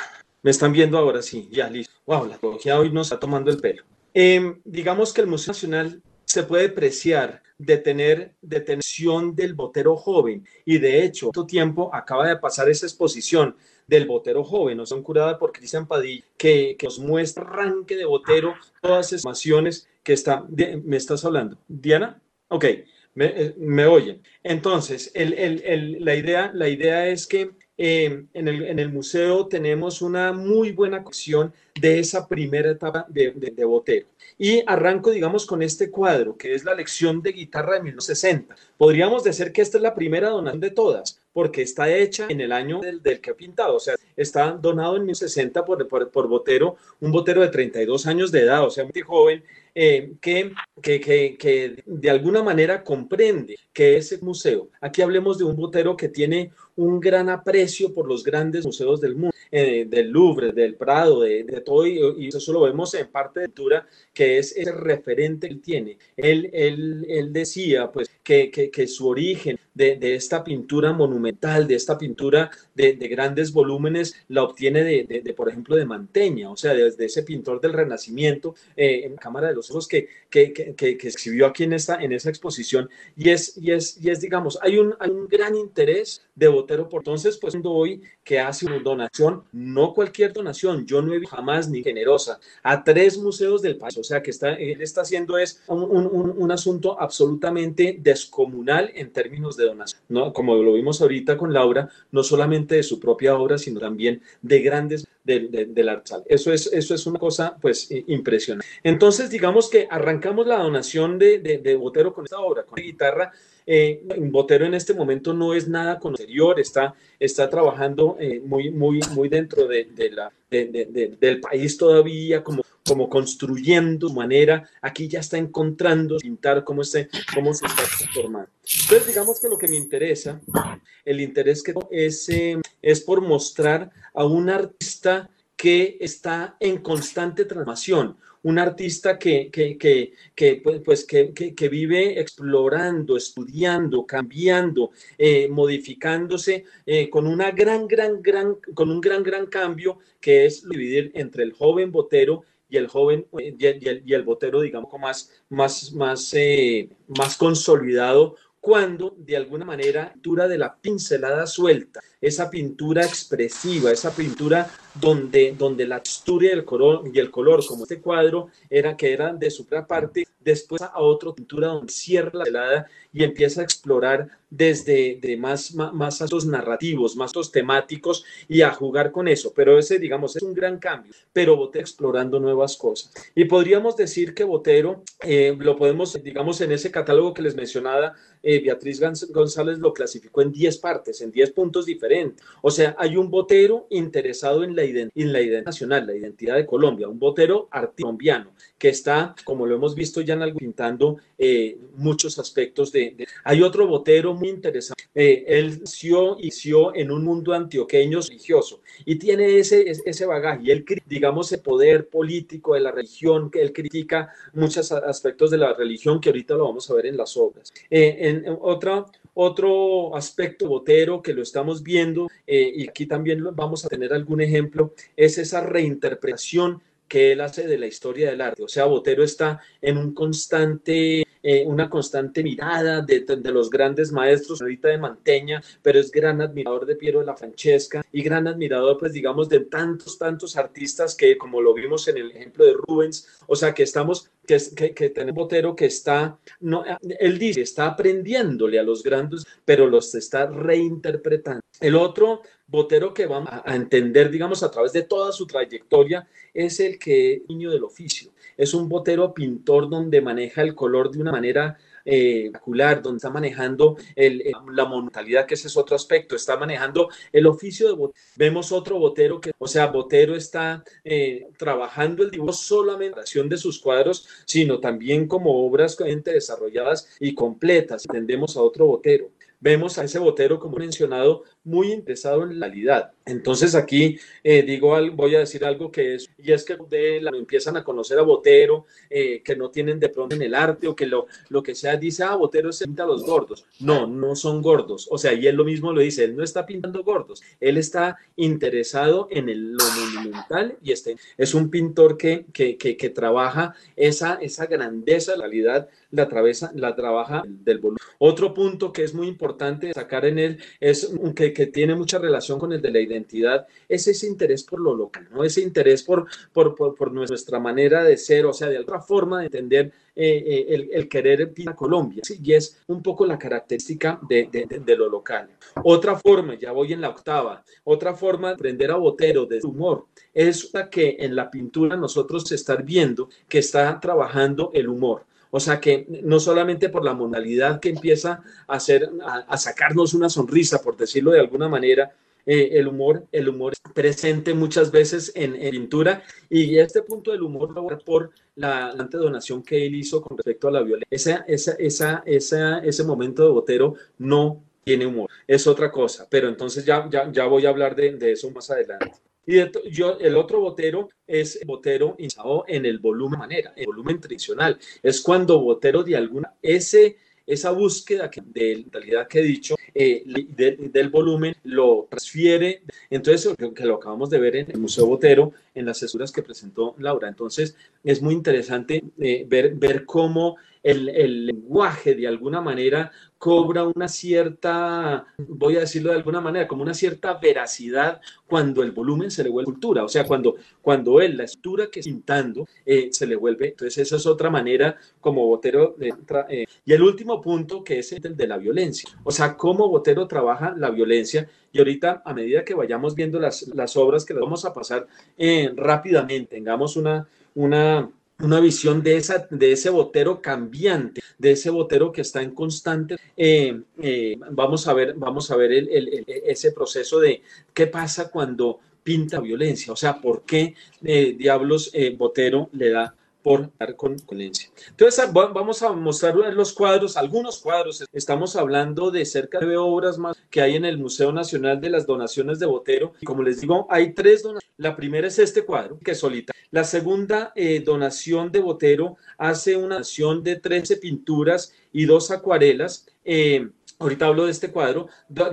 me están viendo ahora, sí, ya, listo. Wow, la tecnología hoy nos está tomando el pelo. digamos que el Museo Nacional se puede apreciar de tener detención del botero joven y de hecho, todo tiempo acaba de pasar esa exposición del botero joven, o son curada por Cristian Padilla, que, nos muestra arranque de botero, todas esas informaciones que está, me estás hablando. Diana, ok, me, eh, me oyen. Entonces, el, el, la, idea, la idea es que eh, en, el, en, el, museo tenemos una muy buena colección de esa primera etapa de, de, de Botero. Y arranco, digamos, con este cuadro, que es la lección de guitarra de 1960. Podríamos decir que esta es la primera donación de todas, porque está hecha en el año del, del que ha pintado, o sea, está donado en 1960 por, por, por, Botero, un Botero de 32 años de edad, o sea, muy joven, eh, que, que, que, que, de alguna manera comprende que ese museo, aquí hablemos de un Botero que tiene un gran aprecio por los grandes museos del mundo, eh, del Louvre, del Prado, de, de todo, y, y, eso lo vemos en parte de cultura, que es ese referente que él tiene. Él, él, él decía, pues, que, que, que su origen de, de, esta pintura monumental, de esta pintura de, de grandes volúmenes, la obtiene de, de, por ejemplo, de Manteña, o sea, desde ese pintor del Renacimiento eh, en Cámara de los ojos que, que, que, que, escribió aquí en, esta, en esa exposición y es, y es, y es digamos, hay un, hay un gran interés de Botero por entonces, pues hoy que hace una donación, no cualquier donación, yo no he visto jamás ni generosa, a tres museos del país, o sea que está, él está haciendo es un, un, un asunto absolutamente descomunal en términos de donación, ¿no? como lo vimos ahorita con Laura, no solamente de su propia obra, sino también de grandes del, del. Eso es, eso es una cosa pues impresionante. Entonces, digamos que arrancamos la donación de, de, de Botero con esta obra, con la guitarra. Eh, Botero en este momento no es nada con exterior, está, está trabajando eh, muy, muy, muy dentro de, de la, del país todavía, como, como construyendo su manera. Aquí ya está encontrando pintar cómo, este, cómo se está transformando. Entonces, digamos que lo que me interesa, el interés que es, eh, es por mostrar a un artista que está en constante transformación, un artista que, que, que, que pues, pues que, vive explorando, estudiando, cambiando, eh, modificándose eh, con una gran, gran, gran, con un gran, gran cambio que es dividir entre el joven botero y el joven eh, y el, y el botero, digamos, más, más, más, más consolidado cuando de alguna manera pintura de la pincelada suelta, esa pintura expresiva, esa pintura donde, donde la textura y el, color, y el color, como este cuadro, era que era de su parte, después a otra pintura donde cierra la helada y empieza a explorar desde de más, más, más asos narrativos, más asos temáticos y a jugar con eso. Pero ese, digamos, es un gran cambio, pero Botero explorando nuevas cosas. Y podríamos decir que Botero, eh, lo podemos, digamos, en ese catálogo que les mencionaba, eh, Beatriz González lo clasificó en 10 partes, en 10 puntos diferentes. O sea, hay un Botero interesado en la, en la identidad nacional, la identidad de Colombia, un Botero colombiano que está, como lo hemos visto ya en algo, pintando eh, muchos aspectos de, Hay otro Botero muy interesante. Eh, él nació y nació en un mundo antioqueño religioso y tiene ese, ese bagaje. Y él, digamos, el poder político de la religión, que él critica muchos aspectos de la religión que ahorita lo vamos a ver en las obras. Eh, en otra, otro aspecto botero que lo estamos viendo, eh, y aquí también vamos a tener algún ejemplo, es esa reinterpretación que él hace de la historia del arte. O sea, Botero está en un constante, eh, una constante mirada de, los grandes maestros, ahorita de Manteña, pero es gran admirador de Piero de la Francesca y gran admirador, pues digamos, de tantos, tantos artistas que, como lo vimos en el ejemplo de Rubens, o sea, que estamos, que, que, que tenemos Botero que está, no, él dice, está aprendiéndole a los grandes, pero los está reinterpretando. El otro Botero que vamos a entender, digamos, a través de toda su trayectoria, es el que es niño del oficio. Es un Botero pintor donde maneja el color de una manera eh, donde está manejando el, la monumentalidad, que ese es otro aspecto, está manejando el oficio de botero. Vemos otro botero que, o sea, Botero está eh, trabajando el dibujo solamente en de sus cuadros, sino también como obras desarrolladas y completas. Tendemos a otro botero vemos a ese botero, como mencionado, muy interesado en la realidad. Entonces aquí eh, digo, voy a decir algo que es, y es que de la, empiezan a conocer a Botero, eh, que no tienen de pronto en el arte o que lo, lo que sea, dice, ah, Botero se pinta a los gordos. No, no son gordos. O sea, y él lo mismo lo dice, él no está pintando gordos, él está interesado en el, lo monumental y este, es un pintor que, que, que, trabaja esa, esa grandeza, la realidad, la, travesa, la trabaja del volumen. Otro punto que es muy importante destacar en él es que, que tiene mucha relación con el de la identidad, es ese interés por lo local, ¿no? Ese interés por, por, por, por nuestra manera de ser, o sea, de otra forma de entender eh, eh, el, el, querer a Colombia, ¿sí? y es un poco la característica de, de, de, lo local. Otra forma, ya voy en la octava, otra forma de aprender a Botero de humor es la que en la pintura nosotros estar viendo que está trabajando el humor. O sea que no solamente por la modalidad que empieza a hacer, a, sacarnos una sonrisa, por decirlo de alguna manera, eh, el humor, el humor es presente muchas veces en, en, pintura y este punto del humor lo por la antedonación que él hizo con respecto a la violencia. Esa, esa, esa, esa, ese momento de Botero no tiene humor, es otra cosa, pero entonces ya, ya, ya voy a hablar de, de eso más adelante. Y de, yo, el otro botero es botero instalado en el volumen manera, el volumen tradicional. Es cuando botero de alguna, ese, esa búsqueda que, de realidad que he dicho, eh, del volumen, lo transfiere. Entonces, que lo acabamos de ver en el Museo Botero, en las sesuras que presentó Laura. Entonces, es muy interesante eh, ver, ver cómo el, lenguaje de alguna manera cobra una cierta, voy a decirlo de alguna manera, como una cierta veracidad cuando el volumen se le vuelve cultura, o sea, cuando, cuando él, la estructura que está pintando, eh, se le vuelve, entonces esa es otra manera como Botero entra. Eh. Y el último punto que es el de la violencia, o sea, cómo Botero trabaja la violencia y ahorita a medida que vayamos viendo las, las obras que las vamos a pasar eh, rápidamente, tengamos una, una una visión de, esa, de ese botero cambiante, de ese botero que está en constante. Eh, eh, vamos a ver, vamos a ver ese proceso de qué pasa cuando pinta violencia, o sea, por qué eh, diablos Botero le da por dar con. Entonces, vamos a mostrar los cuadros, algunos cuadros. Estamos hablando de cerca de obras más que hay en el Museo Nacional de las Donaciones de Botero. Como les digo, hay tres donaciones. La primera es este cuadro, que es solita. La segunda eh, donación de Botero hace una donación de 13 pinturas y dos acuarelas. Eh, Ahorita hablo de este cuadro,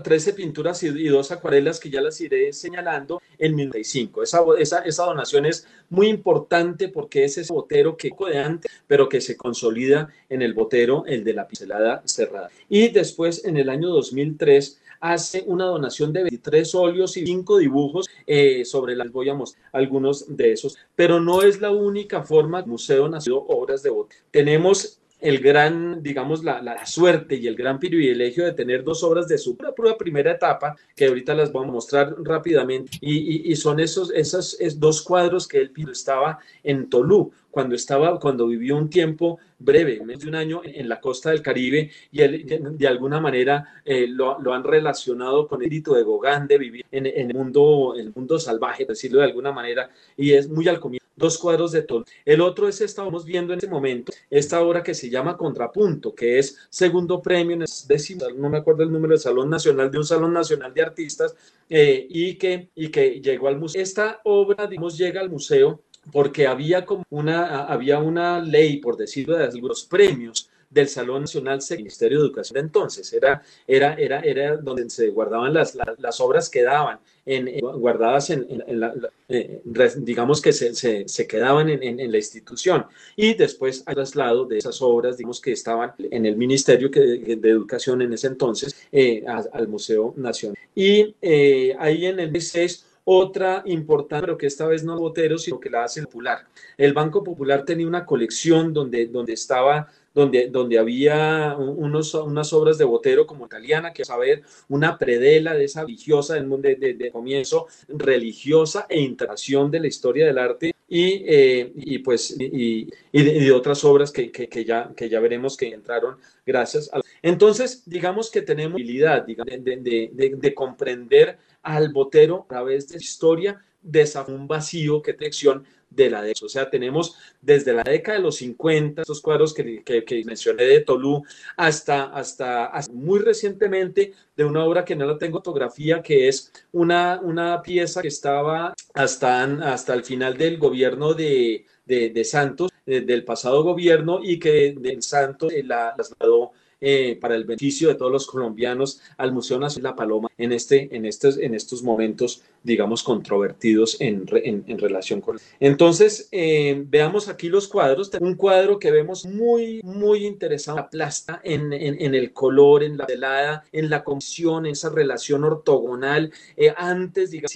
13 pinturas y, dos acuarelas que ya las iré señalando en 1995. Esa, esa, esa donación es muy importante porque es ese botero que de antes, pero que se consolida en el botero, el de la pincelada cerrada. Y después, en el año 2003, hace una donación de 23 óleos y 5 dibujos eh, sobre las voy a mostrar algunos de esos, pero no es la única forma museo nació obras de botero. Tenemos el gran, digamos, la, la, suerte y el gran privilegio de tener dos obras de su pura, primera etapa, que ahorita las vamos a mostrar rápidamente, y, y, son esos, esos dos cuadros que él estaba en Tolú, cuando estaba, cuando vivió un tiempo breve, menos de un año en, la costa del Caribe, y de, alguna manera eh, lo, lo, han relacionado con el espíritu de Gauguin de vivir en, en, el mundo, el mundo salvaje, decirlo de alguna manera, y es muy al comienzo dos cuadros de todo. El otro es esta, viendo en este momento, esta obra que se llama Contrapunto, que es segundo premio en décimo, no me acuerdo el número del Salón Nacional, de un Salón Nacional de Artistas, eh, y, que, y que llegó al museo. Esta obra, digamos, llega al museo porque había como una, había una ley, por decirlo de algunos premios del Salón Nacional del Ministerio de Educación entonces. Era, era, era, era donde se guardaban las, las, obras que daban, en, guardadas en, la, eh, digamos que se, se, se quedaban en, la institución. Y después al traslado de esas obras, digamos que estaban en el Ministerio de Educación en ese entonces, eh, al Museo Nacional. Y eh, ahí en el 16 otra importante, pero que esta vez no Botero, sino que la hace Popular. El Banco Popular tenía una colección donde, donde estaba donde, donde había unos, unas obras de Botero como italiana, que saber una predela de esa religiosa del mundo de, comienzo religiosa e integración de la historia del arte y, eh, y pues y, y, de, otras obras que, que, ya, que ya veremos que entraron gracias a... Entonces, digamos que tenemos habilidad de, de, comprender al Botero a través de historia de un vacío que dirección de la década. O sea, tenemos desde la década de los 50, estos cuadros que, que, mencioné de Tolú, hasta, hasta, muy recientemente de una obra que no la tengo fotografía, que es una, una pieza que estaba hasta, hasta el final del gobierno de, de, Santos, del pasado gobierno, y que del Santos la trasladó eh, para el beneficio de todos los colombianos al Museo Nacional La Paloma en, este, en, estos, en estos momentos, digamos, controvertidos en, en, relación con... Entonces, eh, veamos aquí los cuadros. Un cuadro que vemos muy, muy interesante, aplasta en, en, el color, en la celada, en la comisión, en esa relación ortogonal, eh, antes, digamos,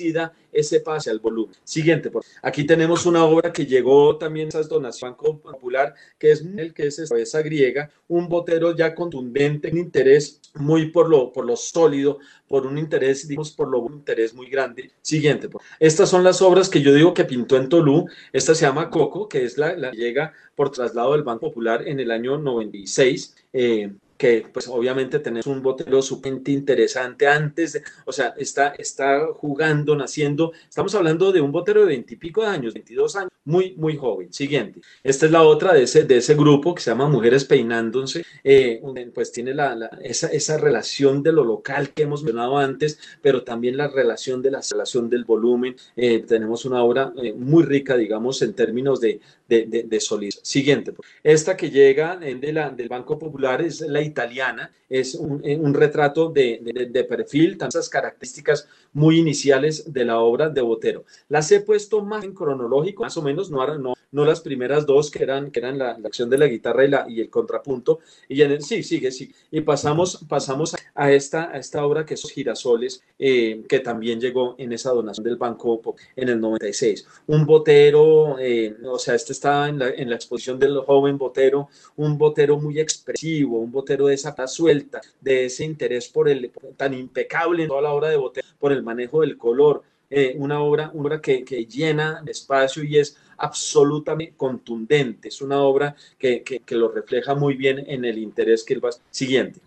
ese pase al volumen. Siguiente, por aquí tenemos una obra que llegó también esas donaciones Popular, que es el que es esa griega, un botero ya contundente, un interés muy por lo, por lo sólido, por un interés, digamos, por lo un interés muy grande. Siguiente, estas son las obras que yo digo que pintó en Tolú. Esta se llama Coco, que es la, que llega por traslado del Banco Popular en el año 96. Eh, que pues obviamente tenés un botero sumamente interesante antes, de, o sea, está, está jugando, naciendo, estamos hablando de un botero de veintipico de años, 22 años, muy, muy joven. Siguiente, esta es la otra de ese, de ese grupo que se llama Mujeres Peinándose, eh, pues tiene la, esa, esa relación de lo local que hemos mencionado antes, pero también la relación de la relación del volumen. Eh, tenemos una obra eh, muy rica, digamos, en términos de, de, de, solidez. Siguiente. Esta que llega de la, del Banco Popular es la italiana, es un, eh, un retrato de, de, perfil, tantas características muy iniciales de la obra de Botero. Las he puesto más en cronológico, más o menos, no, no, no las primeras dos que eran, que eran la, acción de la guitarra y, la, y el contrapunto. Y en el, sí, sigue, sí. Y pasamos, pasamos a, esta, a esta obra que es Girasoles, eh, que también llegó en esa donación del Banco en el 96. Un botero, eh, o sea, este está en la, en la, exposición del joven botero, un botero muy expresivo, un botero de esa suelta, de ese interés por el tan impecable en toda la obra de botero, por el manejo del color. Eh, una obra, obra que, que llena espacio y es absolutamente contundente. Es una obra que, que, lo refleja muy bien en el interés que él va. Siguiente.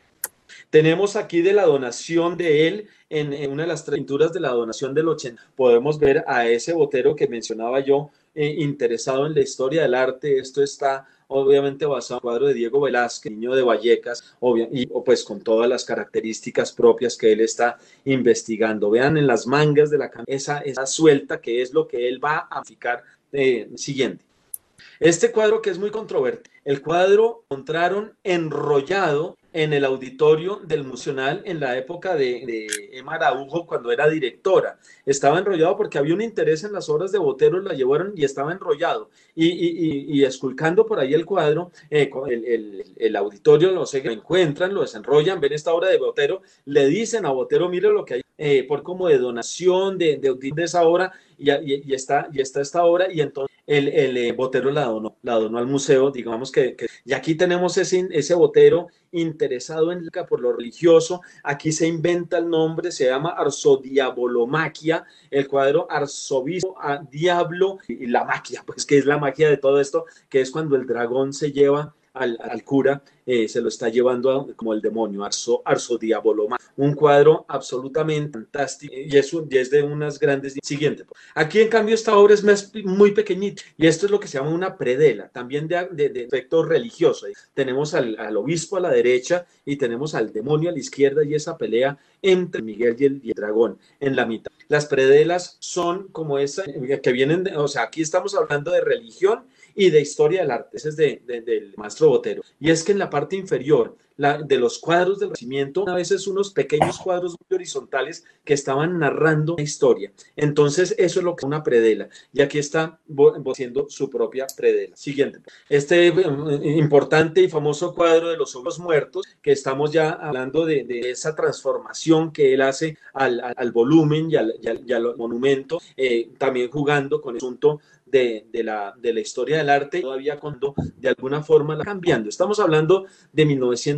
Tenemos aquí de la donación de él, en, una de las pinturas de la donación del 80, podemos ver a ese botero que mencionaba yo, eh, interesado en la historia del arte. Esto está obviamente basado en el cuadro de Diego Velázquez, niño de Vallecas, y pues con todas las características propias que él está investigando. Vean en las mangas de la camisa esa suelta que es lo que él va a aplicar eh, siguiente. Este cuadro que es muy controvertido, el cuadro encontraron enrollado en el auditorio del Musional en la época de, Emma Araujo cuando era directora. Estaba enrollado porque había un interés en las obras de Botero, la llevaron y estaba enrollado. Y, esculcando por ahí el cuadro, eh, el, auditorio lo, se, encuentran, lo desenrollan, ven esta obra de Botero, le dicen a Botero, mire lo que hay, eh, por como de donación de, de, de esa obra, y, y, está, y está esta obra, y entonces el, el eh, botero la donó, la donó al museo, digamos que, que, y aquí tenemos ese, ese botero interesado en por lo religioso, aquí se inventa el nombre, se llama Arzodiabolomaquia, el cuadro arzobispo a diablo y la maquia, pues que es la magia de todo esto, que es cuando el dragón se lleva al, al cura, eh, se lo está llevando como el demonio, Arso, Arso Diaboloma. Un cuadro absolutamente fantástico y es, de unas grandes. Siguiente. Aquí, en cambio, esta obra es más, muy pequeñita y esto es lo que se llama una predela, también de, de, de efecto religioso. Tenemos al, al, obispo a la derecha y tenemos al demonio a la izquierda y esa pelea entre Miguel y el, y el dragón en la mitad. Las predelas son como esa que vienen, de, o sea, aquí estamos hablando de religión y de historia del arte. Ese es de, de, del maestro Botero. Y es que en la parte inferior la, de los cuadros del Renacimiento, a veces unos pequeños cuadros muy horizontales que estaban narrando una historia. Entonces, eso es lo que es una predela. Y aquí está haciendo su propia predela. Siguiente. Este eh, importante y famoso cuadro de los ojos muertos, que estamos ya hablando de, esa transformación que él hace al, al, volumen y al, y al, monumento, eh, también jugando con el asunto de, de, la, de la historia del arte, todavía cuando de alguna forma la cambiando. Estamos hablando de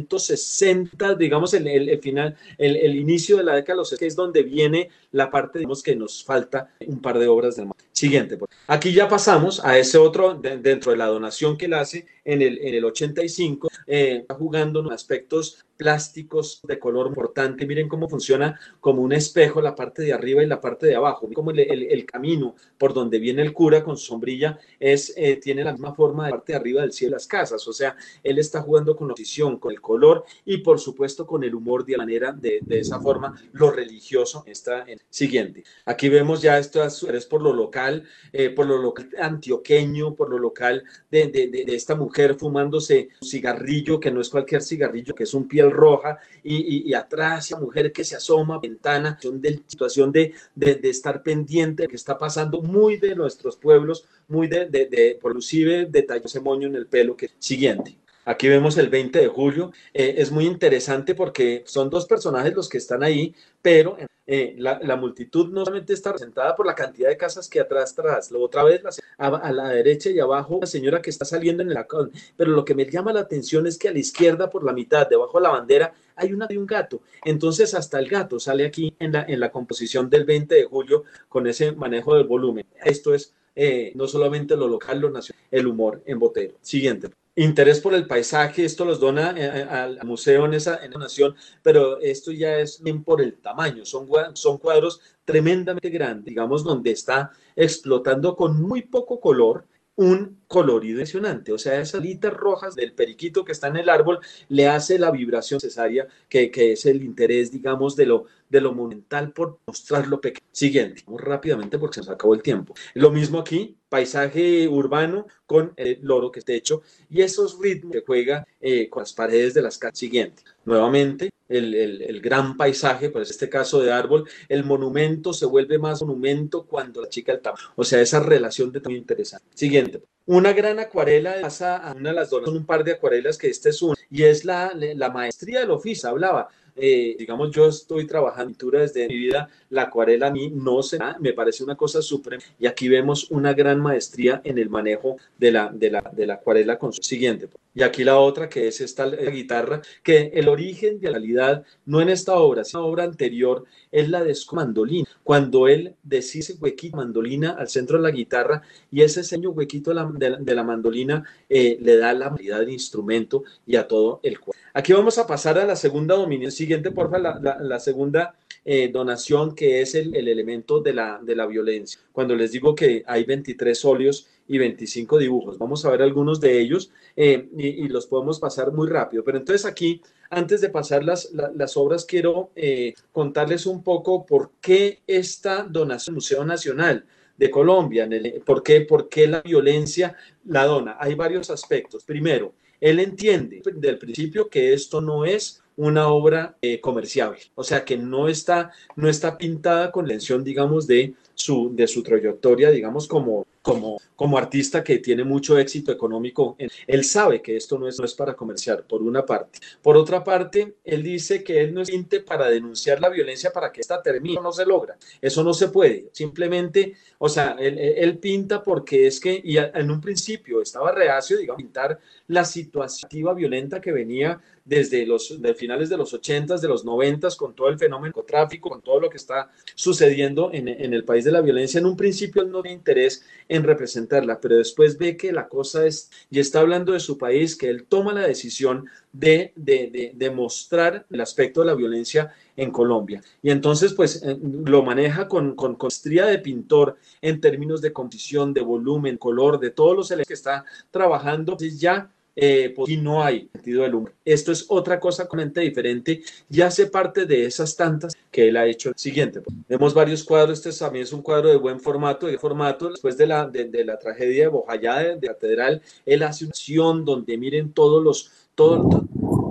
1960, digamos, el, final, el, inicio de la década de los 60, que es donde viene la parte, digamos, que nos falta un par de obras del Siguiente. Aquí ya pasamos a ese otro, de, dentro de la donación que él hace en el, en el 85, eh, jugando en aspectos plásticos de color importante. Miren cómo funciona como un espejo la parte de arriba y la parte de abajo. Como el, el, el camino por donde viene el cura con su sombrilla es, eh, tiene la misma forma de parte de arriba del cielo de las casas. O sea, él está jugando con la posición, con el color y por supuesto con el humor de manera, de, de esa forma, lo religioso está en siguiente. Aquí vemos ya esto es por lo local, eh, por lo local antioqueño, por lo local de, de, de, esta mujer fumándose un cigarrillo, que no es cualquier cigarrillo, que es un roja, y, y, y atrás esa mujer que se asoma ventana, de situación de, de, estar pendiente de que está pasando muy de nuestros pueblos, muy de, de, de inclusive detalles ese moño en el pelo que siguiente. Aquí vemos el 20 de julio. Eh, es muy interesante porque son dos personajes los que están ahí, pero eh, la, multitud no solamente está representada por la cantidad de casas que atrás, atrás, otra vez a, la derecha y abajo la señora que está saliendo en el pero lo que me llama la atención es que a la izquierda por la mitad, debajo de la bandera, hay una de un gato. Entonces hasta el gato sale aquí en la, en la composición del 20 de julio con ese manejo del volumen. Esto es eh, no solamente lo local, lo nacional, el humor en Botero. Siguiente interés por el paisaje, esto los dona eh, eh, al museo en esa, en nación, pero esto ya es bien por el tamaño, son, son cuadros tremendamente grandes, digamos, donde está explotando con muy poco color un colorido impresionante, o sea, esas litas rojas del periquito que está en el árbol le hace la vibración necesaria, que, que es el interés, digamos, de lo, de lo monumental por mostrar lo pequeño. Siguiente, vamos rápidamente porque se nos acabó el tiempo. Lo mismo aquí, paisaje urbano con el loro que está hecho y esos ritmos que juega eh, con las paredes de las casas siguientes. Nuevamente, el, el, gran paisaje, pues este caso de árbol, el monumento se vuelve más monumento cuando la chica el tamaño. O sea, esa relación de muy interesante. Siguiente. Una gran acuarela pasa a una de las dos, son un par de acuarelas que este es una, y es la, la maestría del oficio, hablaba. Eh, digamos, yo estoy trabajando pintura desde mi vida, la acuarela a mí no se me parece una cosa suprema y aquí vemos una gran maestría en el manejo de la, de la, de la acuarela con su siguiente. Y aquí la otra que es esta guitarra, que el origen de la realidad, no en esta obra, sino en la obra anterior, es la de mandolina. Cuando él ese huequito mandolina al centro de la guitarra y ese seño huequito de la, mandolina eh, le da la realidad del instrumento y a todo el cuerpo. Aquí vamos a pasar a la segunda dominación. Siguiente, porfa, la, la, segunda eh, donación, que es el, el, elemento de la, de la violencia. Cuando les digo que hay 23 óleos y 25 dibujos, vamos a ver algunos de ellos eh, y, los podemos pasar muy rápido. Pero entonces aquí, antes de pasar las, las obras, quiero eh, contarles un poco por qué esta donación Museo Nacional de Colombia, por, qué, por qué la violencia la dona. Hay varios aspectos. Primero, él entiende del principio que esto no es una obra eh, comerciable, o sea que no está, no está pintada con la intención, digamos, de su, de su trayectoria, digamos, como, como, como artista que tiene mucho éxito económico. Él sabe que esto no es, no es para comerciar, por una parte. Por otra parte, él dice que él no es pinte para denunciar la violencia para que esta termine. no se logra. Eso no se puede. Simplemente, o sea, él, él pinta porque es que, y en un principio estaba reacio, digamos, pintar la situación violenta que venía desde los de finales de los 80 de los 90 con todo el fenómeno tráfico, con todo lo que está sucediendo en, en, el país de la violencia. En un principio él no tiene interés en representarla, pero después ve que la cosa es, y está hablando de su país, que él toma la decisión de, de, de, mostrar el aspecto de la violencia en Colombia. Y entonces, pues, eh, lo maneja con, con, con de pintor en términos de composición, de volumen, color, de todos los elementos que está trabajando. Entonces ya eh, pues, y no hay sentido del humor. Esto es otra cosa completamente diferente y hace parte de esas tantas que él ha hecho. Siguiente, vemos varios cuadros, este también es un cuadro de buen formato, de formato, después de la, de, la tragedia de Bojayá, de, la catedral, él hace una acción donde miren todos los, todos,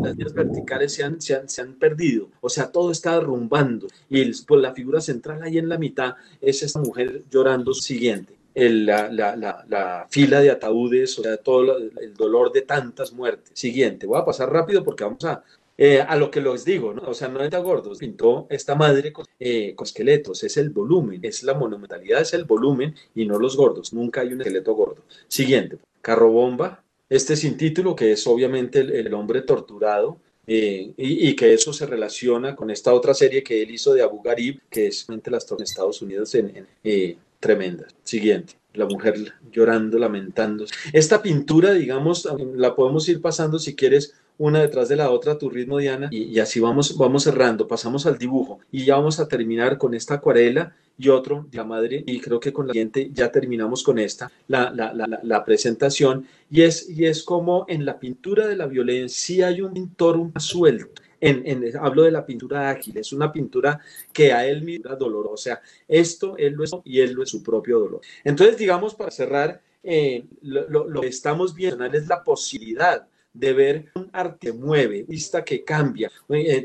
las líneas verticales se han, se han, se, han, perdido, o sea, todo está derrumbando y el, pues, la figura central ahí en la mitad es esta mujer llorando siguiente la, la, la, fila de ataúdes, o sea, todo el dolor de tantas muertes. Siguiente, voy a pasar rápido porque vamos a, eh, a lo que les digo, ¿no? O sea, no está gordo, pintó esta madre con, eh, con, esqueletos, es el volumen, es la monumentalidad, es el volumen y no los gordos, nunca hay un esqueleto gordo. Siguiente, carro bomba, este sin título, que es obviamente el, hombre torturado, eh, y, y, que eso se relaciona con esta otra serie que él hizo de Abu Ghraib, que es las en Estados Unidos en, en tremendas. Siguiente, la mujer llorando, lamentando. Esta pintura, digamos, la podemos ir pasando si quieres una detrás de la otra tu ritmo, Diana, y, así vamos, vamos cerrando, pasamos al dibujo y ya vamos a terminar con esta acuarela y otro de la madre y creo que con la siguiente ya terminamos con esta, la, la, la, la, presentación y es, y es como en la pintura de la violencia hay un pintor un suelto en, hablo de la pintura ágil, es una pintura que a él mismo dolor, o sea, esto él lo es y él lo es su propio dolor. Entonces, digamos, para cerrar, eh, lo, que estamos viendo es la posibilidad de ver un arte mueve, vista que cambia.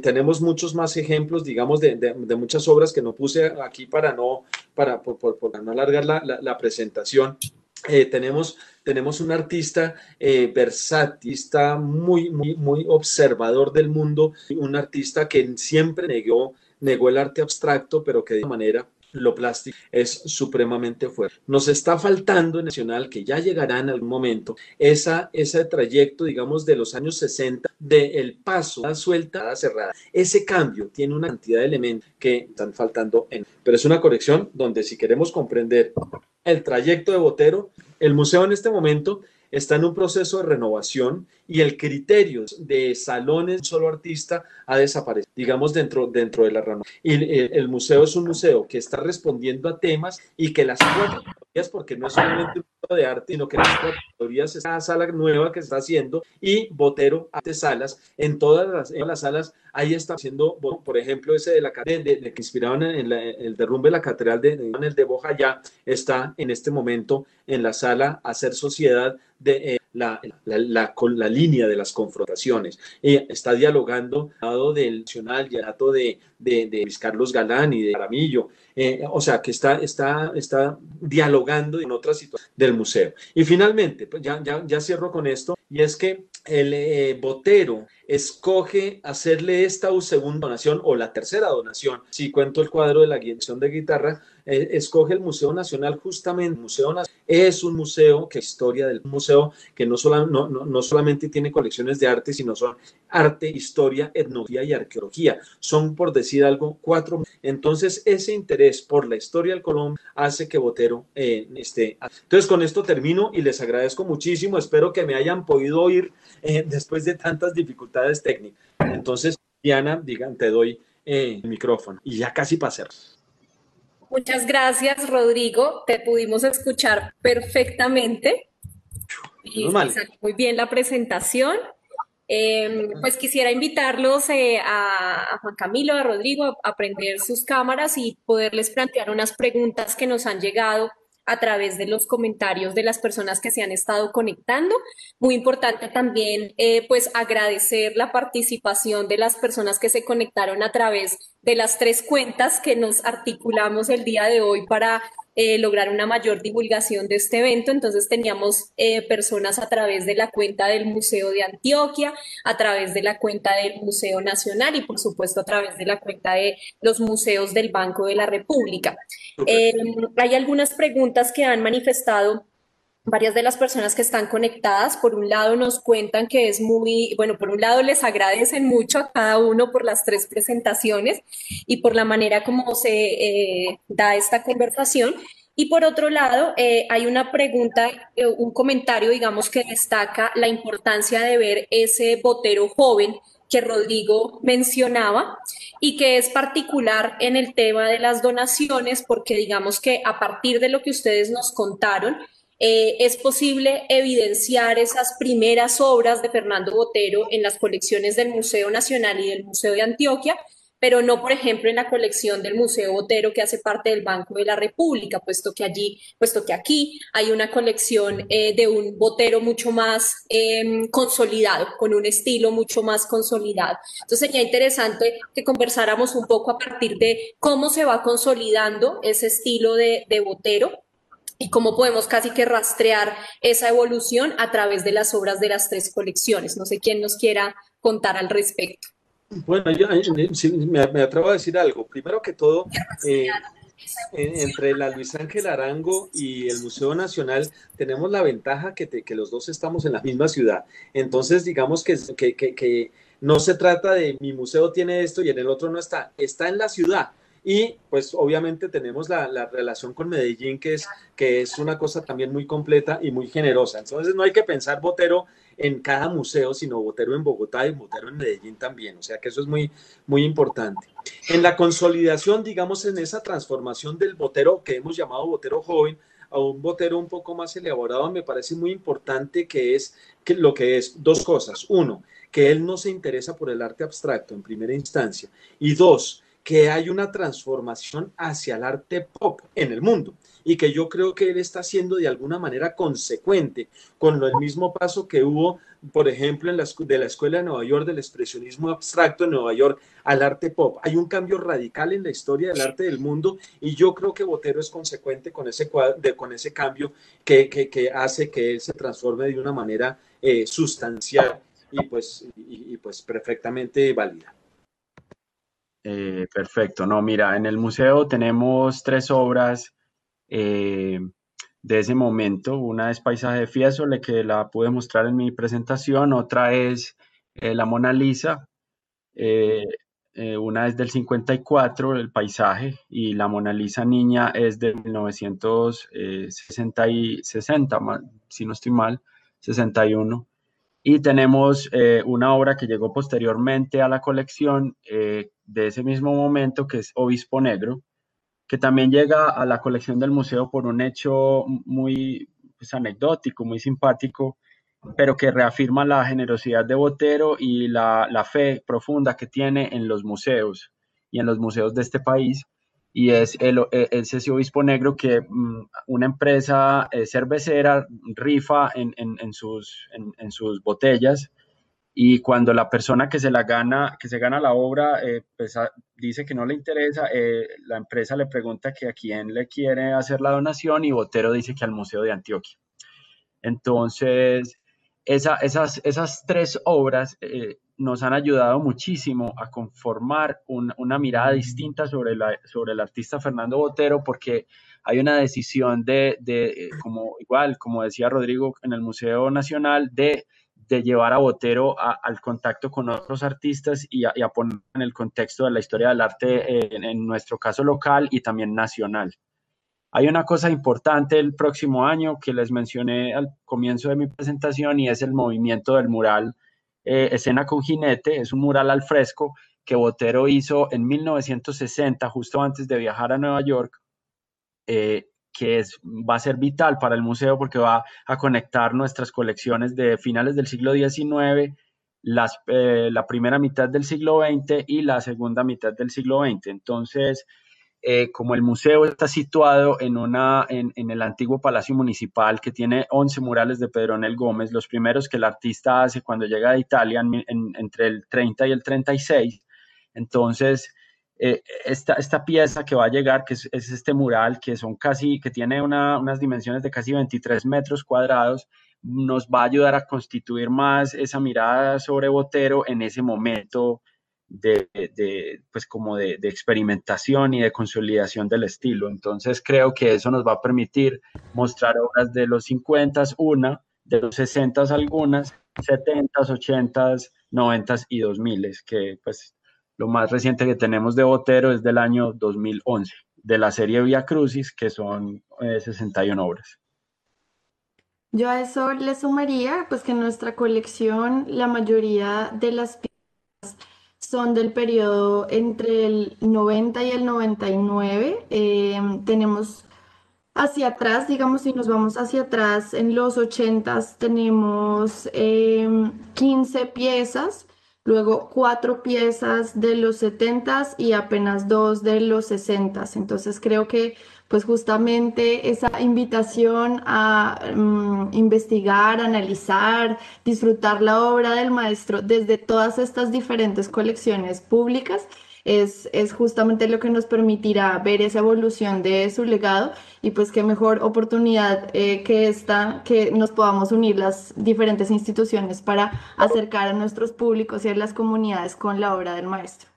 Tenemos muchos más ejemplos, digamos, de, de, muchas obras que no puse aquí para no, para, por, por, no alargar la, la, la presentación. Eh, tenemos, tenemos un artista eh, versatista, muy, muy, muy observador del mundo, un artista que siempre negó, negó el arte abstracto, pero que de manera lo plástico es supremamente fuerte. Nos está faltando en Nacional, que ya llegará en algún momento, esa, ese trayecto, digamos, de los años 60, del el paso, la suelta, la cerrada. Ese cambio tiene una cantidad de elementos que están faltando. Pero es una corrección donde si queremos comprender el trayecto de Botero, el museo en este momento está en un proceso de renovación y el criterio de salones solo artista ha desaparecido, digamos, dentro, dentro de la renovación. Y el, el, museo es un museo que está respondiendo a temas y que las cuatro porque no es solamente un museo de arte, sino que las categorías es una sala nueva que se está haciendo y Botero hace salas. En todas las, en las salas ahí está haciendo, por ejemplo, ese de la de, de, que inspiraron en, el derrumbe de la catedral de, en el de Boja ya está en este momento en la sala Hacer Sociedad de eh, la, la, la, la, línea de las confrontaciones. Eh, está dialogando al lado del Nacional y al lado de, de, Luis Carlos Galán y de Aramillo. Eh, o sea, que está, está, está dialogando en otras situaciones del museo. Y finalmente, pues ya, ya, ya cierro con esto, y es que el eh, botero escoge hacerle esta segunda donación o la tercera donación, si cuento el cuadro de la guiación de guitarra, eh, escoge el Museo Nacional justamente, Museo Nacional es un museo que historia del museo que no, solo, no, no, solamente tiene colecciones de arte, sino son arte, historia, etnología y arqueología. Son, por decir algo, cuatro. Entonces, ese interés por la historia del Colombia hace que Botero eh, esté. Entonces, con esto termino y les agradezco muchísimo. Espero que me hayan podido oír eh, después de tantas dificultades técnicas. Entonces, Diana, digan, te doy eh, el micrófono y ya casi para hacer. Muchas gracias, Rodrigo. Te pudimos escuchar perfectamente. muy bien la presentación. Em, pues quisiera invitarlos eh, a, a, Juan Camilo, a Rodrigo, a prender sus cámaras y poderles plantear unas preguntas que nos han llegado a través de los comentarios de las personas que se han estado conectando. Muy importante también, eh, pues, agradecer la participación de las personas que se conectaron a través de las tres cuentas que nos articulamos el día de hoy para eh, lograr una mayor divulgación de este evento. Entonces teníamos eh, personas a través de la cuenta del Museo de Antioquia, a través de la cuenta del Museo Nacional y por supuesto a través de la cuenta de los museos del Banco de la República. Eh, hay algunas preguntas que han manifestado varias de las personas que están conectadas, por un lado nos cuentan que es muy, bueno, por un lado les agradecen mucho a cada uno por las tres presentaciones y por la manera como se eh, da esta conversación. Y por otro lado, eh, hay una pregunta, eh, un comentario, digamos, que destaca la importancia de ver ese botero joven que Rodrigo mencionaba y que es particular en el tema de las donaciones, porque digamos que a partir de lo que ustedes nos contaron, eh, es posible evidenciar esas primeras obras de Fernando Botero en las colecciones del Museo Nacional y del Museo de Antioquia, pero no, por ejemplo, en la colección del Museo Botero que hace parte del Banco de la República, puesto que allí, puesto que aquí hay una colección eh, de un Botero mucho más em, consolidado, con un estilo mucho más consolidado. Entonces sería interesante que conversáramos un poco a partir de cómo se va consolidando ese estilo de, de Botero y cómo podemos casi que rastrear esa evolución a través de las obras de las tres colecciones. No sé quién nos quiera contar al respecto. Bueno, yo me, atrevo a decir algo. Primero que todo, eh, entre la Luis Ángel Arango y el Museo Nacional tenemos la ventaja que, que los dos estamos en la misma ciudad. Entonces, digamos que, que, que no se trata de mi museo tiene esto y en el otro no está, está en la ciudad. Y pues obviamente tenemos la, la, relación con Medellín, que es, que es una cosa también muy completa y muy generosa. Entonces no hay que pensar Botero en cada museo, sino Botero en Bogotá y Botero en Medellín también. O sea que eso es muy, muy importante. En la consolidación, digamos, en esa transformación del Botero que hemos llamado Botero joven, a un botero un poco más elaborado, me parece muy importante que es que lo que es dos cosas. Uno, que él no se interesa por el arte abstracto en primera instancia. Y dos, que hay una transformación hacia el arte pop en el mundo y que yo creo que él está haciendo de alguna manera consecuente con el mismo paso que hubo, por ejemplo, en la, de la Escuela de Nueva York del expresionismo abstracto en Nueva York al arte pop. Hay un cambio radical en la historia del arte del mundo y yo creo que Botero es consecuente con ese, con ese cambio que, que, hace que él se transforme de una manera eh, sustancial y pues, y pues perfectamente válida. Eh, perfecto, no, mira, en el museo tenemos tres obras eh, de ese momento. Una es Paisaje de Fiesole, que la pude mostrar en mi presentación, otra es eh, la Mona Lisa, una es del 54, el paisaje, y la Mona Lisa niña es de 1960, y 60, si no estoy mal, 61. Y tenemos una obra que llegó posteriormente a la colección, de ese mismo momento, que es Obispo Negro, que también llega a la colección del museo por un hecho muy pues, anecdótico, muy simpático, pero que reafirma la generosidad de Botero y la, la, fe profunda que tiene en los museos y en los museos de este país. Y es el, ese obispo negro que mm, una empresa eh, cervecera rifa en, en sus, en, sus botellas y cuando la persona que se la gana, que se gana la obra, eh, pues, dice que no le interesa, eh, la empresa le pregunta que a quién le quiere hacer la donación y Botero dice que al Museo de Antioquia. Entonces, esas, esas tres obras eh, nos han ayudado muchísimo a conformar una mirada distinta sobre, la, sobre el artista Fernando Botero, porque hay una decisión de, de, como igual, como decía Rodrigo en el Museo Nacional, de de llevar a Botero al contacto con otros artistas y a, poner en el contexto de la historia del arte, en, nuestro caso local y también nacional. Hay una cosa importante el próximo año que les mencioné al comienzo de mi presentación y es el movimiento del mural eh, Escena con Jinete. Es un mural al fresco que Botero hizo en 1960, justo antes de viajar a Nueva York. Eh, que es, va a ser vital para el museo porque va a conectar nuestras colecciones de finales del siglo XIX, las, eh, la primera mitad del siglo XX y la segunda mitad del siglo XX. Entonces, eh, como el museo está situado en, una, en, en, el antiguo Palacio Municipal que tiene 11 murales de Pedronel Gómez, los primeros que el artista hace cuando llega de Italia entre el 30 y el 36, entonces eh, esta, esta, pieza que va a llegar, que es, este mural, que son casi, que tiene unas dimensiones de casi 23 metros cuadrados, nos va a ayudar a constituir más esa mirada sobre Botero en ese momento de, de pues como de, experimentación y de consolidación del estilo. Entonces creo que eso nos va a permitir mostrar obras de los 50, una, de los 60 algunas, 70, 80, 90 y 2000, que pues lo más reciente que tenemos de Botero es del año 2011, de la serie Via Crucis, que son 61 eh, obras. Yo a eso le sumaría, pues que en nuestra colección la mayoría de las piezas son del periodo entre el 90 y el 99. Em, tenemos hacia atrás, digamos, si nos vamos hacia atrás, en los 80 tenemos 15 em, piezas luego cuatro piezas de los 70 y apenas dos de los 60. Entonces creo que pues justamente esa invitación a mm, investigar, analizar, disfrutar la obra del maestro desde todas estas diferentes colecciones públicas es, justamente lo que nos permitirá ver esa evolución de su legado y pues qué mejor oportunidad eh, que esta, que nos podamos unir las diferentes instituciones para acercar a nuestros públicos y a las comunidades con la obra del maestro.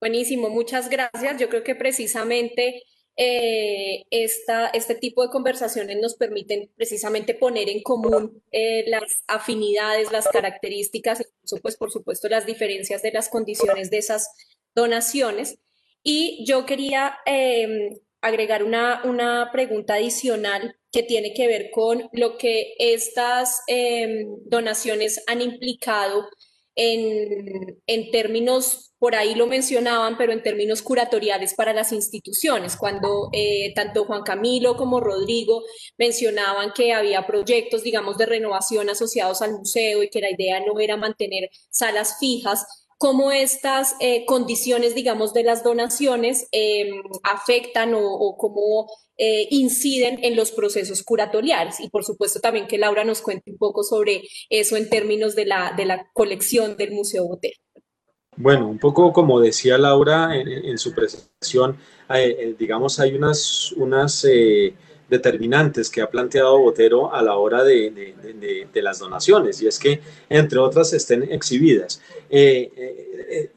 Buenísimo, muchas gracias. Yo creo que precisamente eh, esta, este tipo de conversaciones nos permiten precisamente poner en común eh, las afinidades, las características, pues por supuesto las diferencias de las condiciones de esas donaciones. Y yo quería em, agregar una, una pregunta adicional que tiene que ver con lo que estas em, donaciones han implicado en, en términos por ahí lo mencionaban, pero en términos curatoriales para las instituciones, cuando eh, tanto Juan Camilo como Rodrigo mencionaban que había proyectos, digamos, de renovación asociados al museo y que la idea no era mantener salas fijas, cómo estas eh, condiciones, digamos, de las donaciones em, afectan o, cómo eh, inciden en los procesos curatoriales. Y por supuesto también que Laura nos cuente un poco sobre eso en términos de la, de la colección del Museo Botero. Bueno, un poco como decía Laura en, su presentación, eh, digamos, hay unas, unas determinantes que ha planteado Botero a la hora de, las donaciones, y es que, entre otras, estén exhibidas.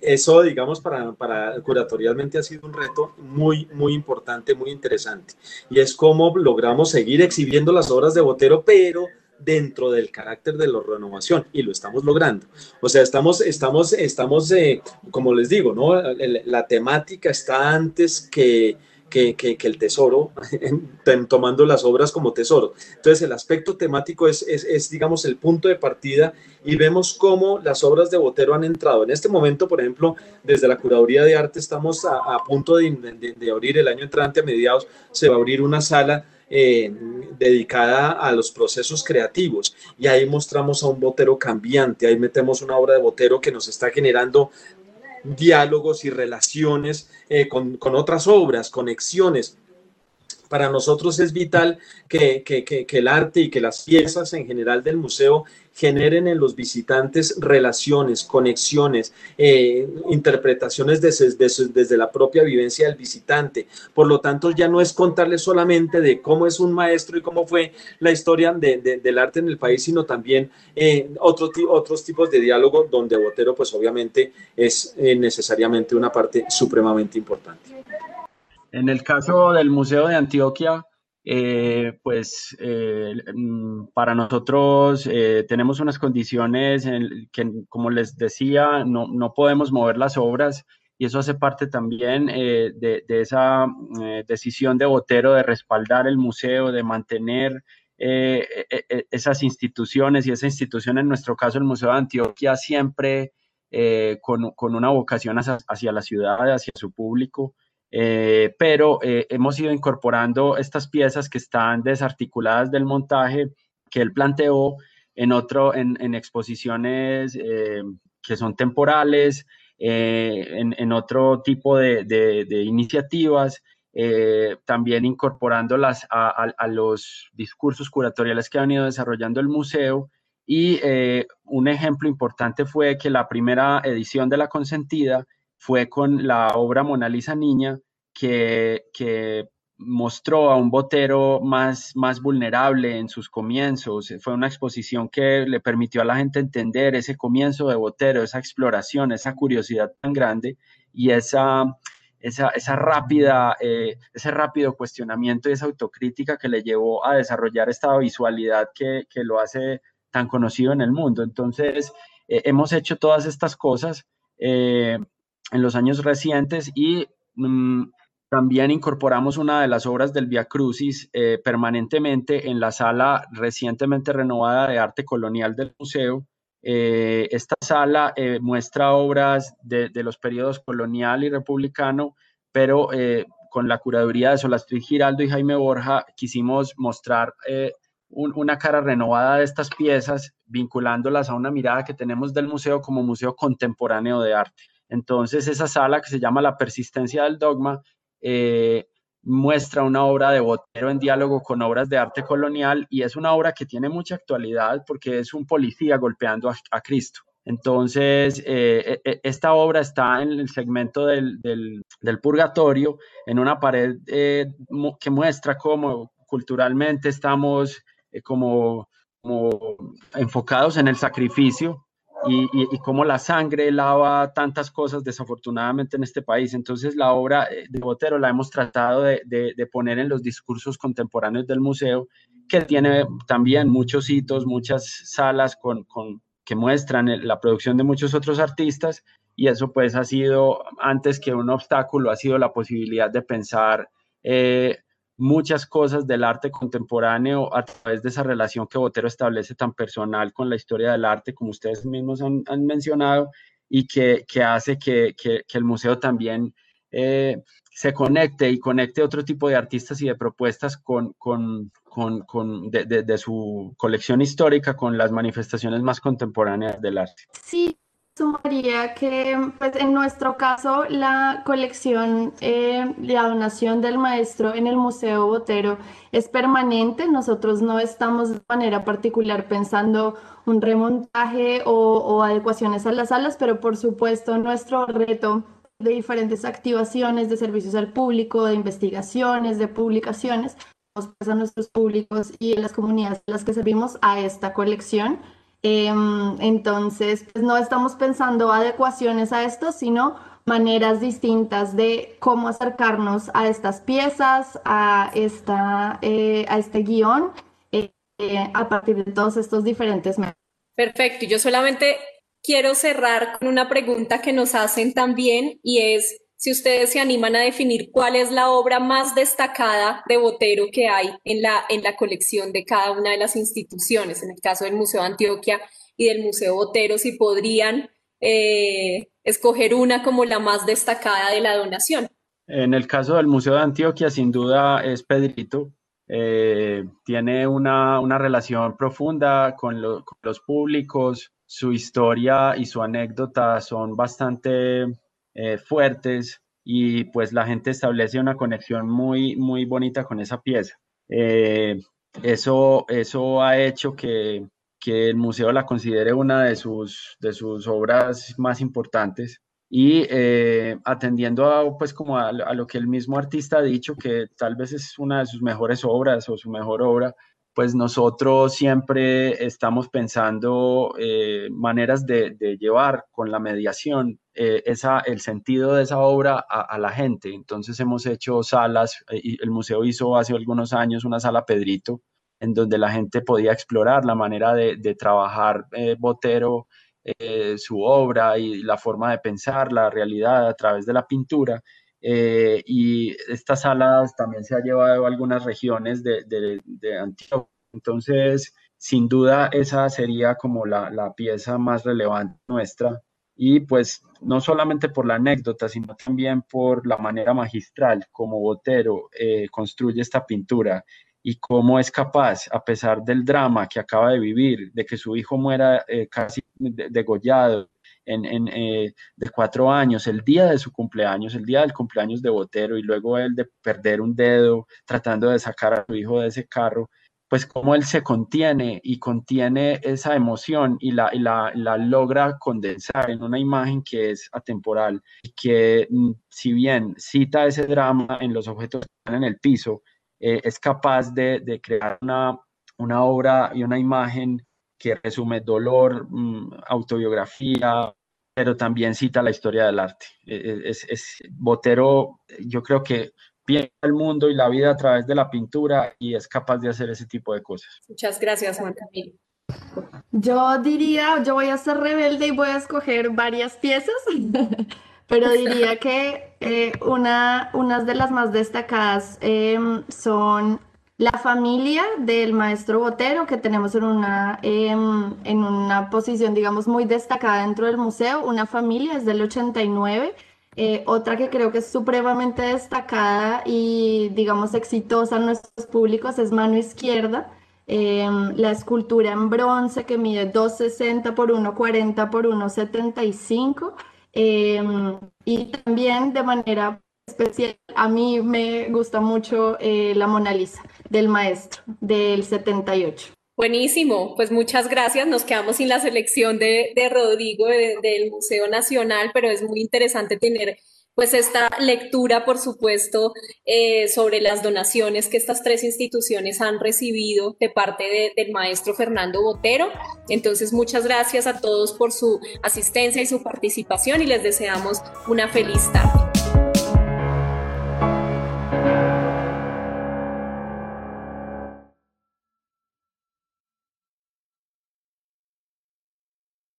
eso, digamos, para, para curatorialmente ha sido un reto muy, muy importante, muy interesante, y es cómo logramos seguir exhibiendo las obras de Botero, pero dentro del carácter de la renovación y lo estamos logrando. O sea, estamos, estamos, estamos, eh, como les digo, ¿no? La, temática está antes que, que, el tesoro, tomando las obras como tesoro. Entonces el aspecto temático es, es, digamos, el punto de partida y vemos cómo las obras de Botero han entrado. En este momento, por ejemplo, desde la Curaduría de Arte estamos a, punto de, abrir el año entrante, a mediados, se va a abrir una sala eh, dedicada a los procesos creativos. Y ahí mostramos a un Botero cambiante, ahí metemos una obra de Botero que nos está generando diálogos y relaciones eh, con, con otras obras, conexiones para nosotros es vital que, el arte y que las piezas en general del museo generen en los visitantes relaciones, conexiones, eh, interpretaciones desde, desde, la propia vivencia del visitante. Por lo tanto, ya no es contarles solamente de cómo es un maestro y cómo fue la historia del arte en el país, sino también eh, otros tipos de diálogo donde Botero, pues obviamente, es eh, necesariamente una parte supremamente importante. En el caso del Museo de Antioquia, eh, pues eh, mm, para nosotros eh, tenemos unas condiciones en que, como les decía, no, no, podemos mover las obras y eso hace parte también de, de, esa decisión de Botero de respaldar el museo, de mantener esas instituciones y esa institución, en nuestro caso el Museo de Antioquia, siempre con, con, una vocación hacia, hacia la ciudad, hacia su público. Eh, pero eh, hemos ido incorporando estas piezas que están desarticuladas del montaje que él planteó en, otro, en, exposiciones eh, que son temporales, en, otro tipo de, iniciativas, también incorporándolas a, a, los discursos curatoriales que han ido desarrollando el museo. Y un ejemplo importante fue que la primera edición de La Consentida fue con la obra Mona Lisa Niña, que, que mostró a un botero más, más vulnerable en sus comienzos. Fue una exposición que le permitió a la gente entender ese comienzo de botero, esa exploración, esa curiosidad tan grande y esa, esa, esa rápida, eh, ese rápido cuestionamiento y esa autocrítica que le llevó a desarrollar esta visualidad que, que lo hace tan conocido en el mundo. Entonces, eh, hemos hecho todas estas cosas eh, en los años recientes y mm, también incorporamos una de las obras del Via Crucis eh, permanentemente en la sala recientemente renovada de arte colonial del museo. Eh, esta sala eh, muestra obras de, los periodos colonial y republicano, pero con la curaduría de Solastri Giraldo y Jaime Borja quisimos mostrar una cara renovada de estas piezas, vinculándolas a una mirada que tenemos del museo como museo contemporáneo de arte. Entonces, esa sala que se llama La persistencia del dogma eh, muestra una obra de Botero en diálogo con obras de arte colonial y es una obra que tiene mucha actualidad porque es un policía golpeando a, Cristo. Entonces, eh, e, e, esta obra está en el segmento del, purgatorio, en una pared eh, que muestra cómo culturalmente estamos como, como enfocados en el sacrificio y, y, cómo la sangre lava tantas cosas desafortunadamente en este país. Entonces la obra eh, de Botero la hemos tratado de, poner en los discursos contemporáneos del museo, que tiene también muchos hitos, muchas salas con, que muestran la producción de muchos otros artistas y eso pues ha sido, antes que un obstáculo, ha sido la posibilidad de pensar eh, muchas cosas del arte contemporáneo a través de esa relación que Botero establece tan personal con la historia del arte, como ustedes mismos han, mencionado, y que, hace que, el museo también eh, se conecte y conecte otro tipo de artistas y de propuestas con, con, con, de, su colección histórica con las manifestaciones más contemporáneas del arte. Sí, sumaría que pues, en nuestro caso la colección, eh, la donación del maestro en el Museo Botero es permanente. Nosotros no estamos de manera particular pensando un remontaje o, adecuaciones a las salas, pero por supuesto nuestro reto de diferentes activaciones de servicios al público, de investigaciones, de publicaciones, a nuestros públicos y a las comunidades a las que servimos a esta colección Em, entonces, pues no estamos pensando adecuaciones a esto, sino maneras distintas de cómo acercarnos a estas piezas, a, esta, eh, a este guion, eh, a partir de todos estos diferentes métodos. Perfecto, yo solamente quiero cerrar con una pregunta que nos hacen también y es si ustedes se animan a definir cuál es la obra más destacada de Botero que hay en la, en la colección de cada una de las instituciones, en el caso del Museo de Antioquia y del Museo Botero, si podrían eh, escoger una como la más destacada de la donación. En el caso del Museo de Antioquia, sin duda es Pedrito. Eh, tiene una, una, relación profunda con, con, los públicos, su historia y su anécdota son bastante eh, fuertes y pues la gente establece una conexión muy, muy bonita con esa pieza. Eh, eso, eso ha hecho que, que, el museo la considere una de sus, de sus obras más importantes y eh, atendiendo a, pues como a, lo que el mismo artista ha dicho, que tal vez es una de sus mejores obras o su mejor obra, pues nosotros siempre estamos pensando eh, maneras de, llevar con la mediación eh, esa, el sentido de esa obra a, la gente. Entonces hemos hecho salas, eh, el museo hizo hace algunos años una sala Pedrito, en donde la gente podía explorar la manera de, trabajar Botero, su obra y la forma de pensar la realidad a través de la pintura. Eh, y estas salas también se ha llevado a algunas regiones de, de, Antioquia. Entonces, sin duda, esa sería como la, la, pieza más relevante nuestra. Y pues no solamente por la anécdota, sino también por la manera magistral como Botero eh, construye esta pintura y cómo es capaz, a pesar del drama que acaba de vivir, de que su hijo muera eh, casi degollado, en, eh, de cuatro años, el día de su cumpleaños, el día del cumpleaños de Botero y luego él de perder un dedo tratando de sacar a su hijo de ese carro, pues cómo él se contiene y contiene esa emoción y la, la, logra condensar en una imagen que es atemporal y que mm, si bien cita ese drama en los objetos que están en el piso, eh, es capaz de, de crear una, una obra y una imagen que resume dolor, mm, autobiografía, pero también cita la historia del arte. E, e, es, es, Botero, yo creo que piensa el mundo y la vida a través de la pintura y es capaz de hacer ese tipo de cosas. Muchas gracias, Juan Camilo. Yo diría, yo voy a ser rebelde y voy a escoger varias piezas, pero diría que eh, una, unas de las más destacadas em, son la familia del maestro Botero, que tenemos en una, em, en una posición, digamos, muy destacada dentro del museo, una familia es del 89. Eh, otra que creo que es supremamente destacada y, digamos, exitosa en nuestros públicos es Mano Izquierda, em, la escultura en bronce que mide 2,60 por 1,40 por 1,75. Em, y también de manera especial, a mí me gusta mucho eh, la Mona Lisa del maestro del 78. Buenísimo, pues muchas gracias. Nos quedamos sin la selección de, Rodrigo del Museo Nacional, pero es muy interesante tener pues esta lectura, por supuesto, eh, sobre las donaciones que estas tres instituciones han recibido de parte del maestro Fernando Botero. Entonces, muchas gracias a todos por su asistencia y su participación y les deseamos una feliz tarde.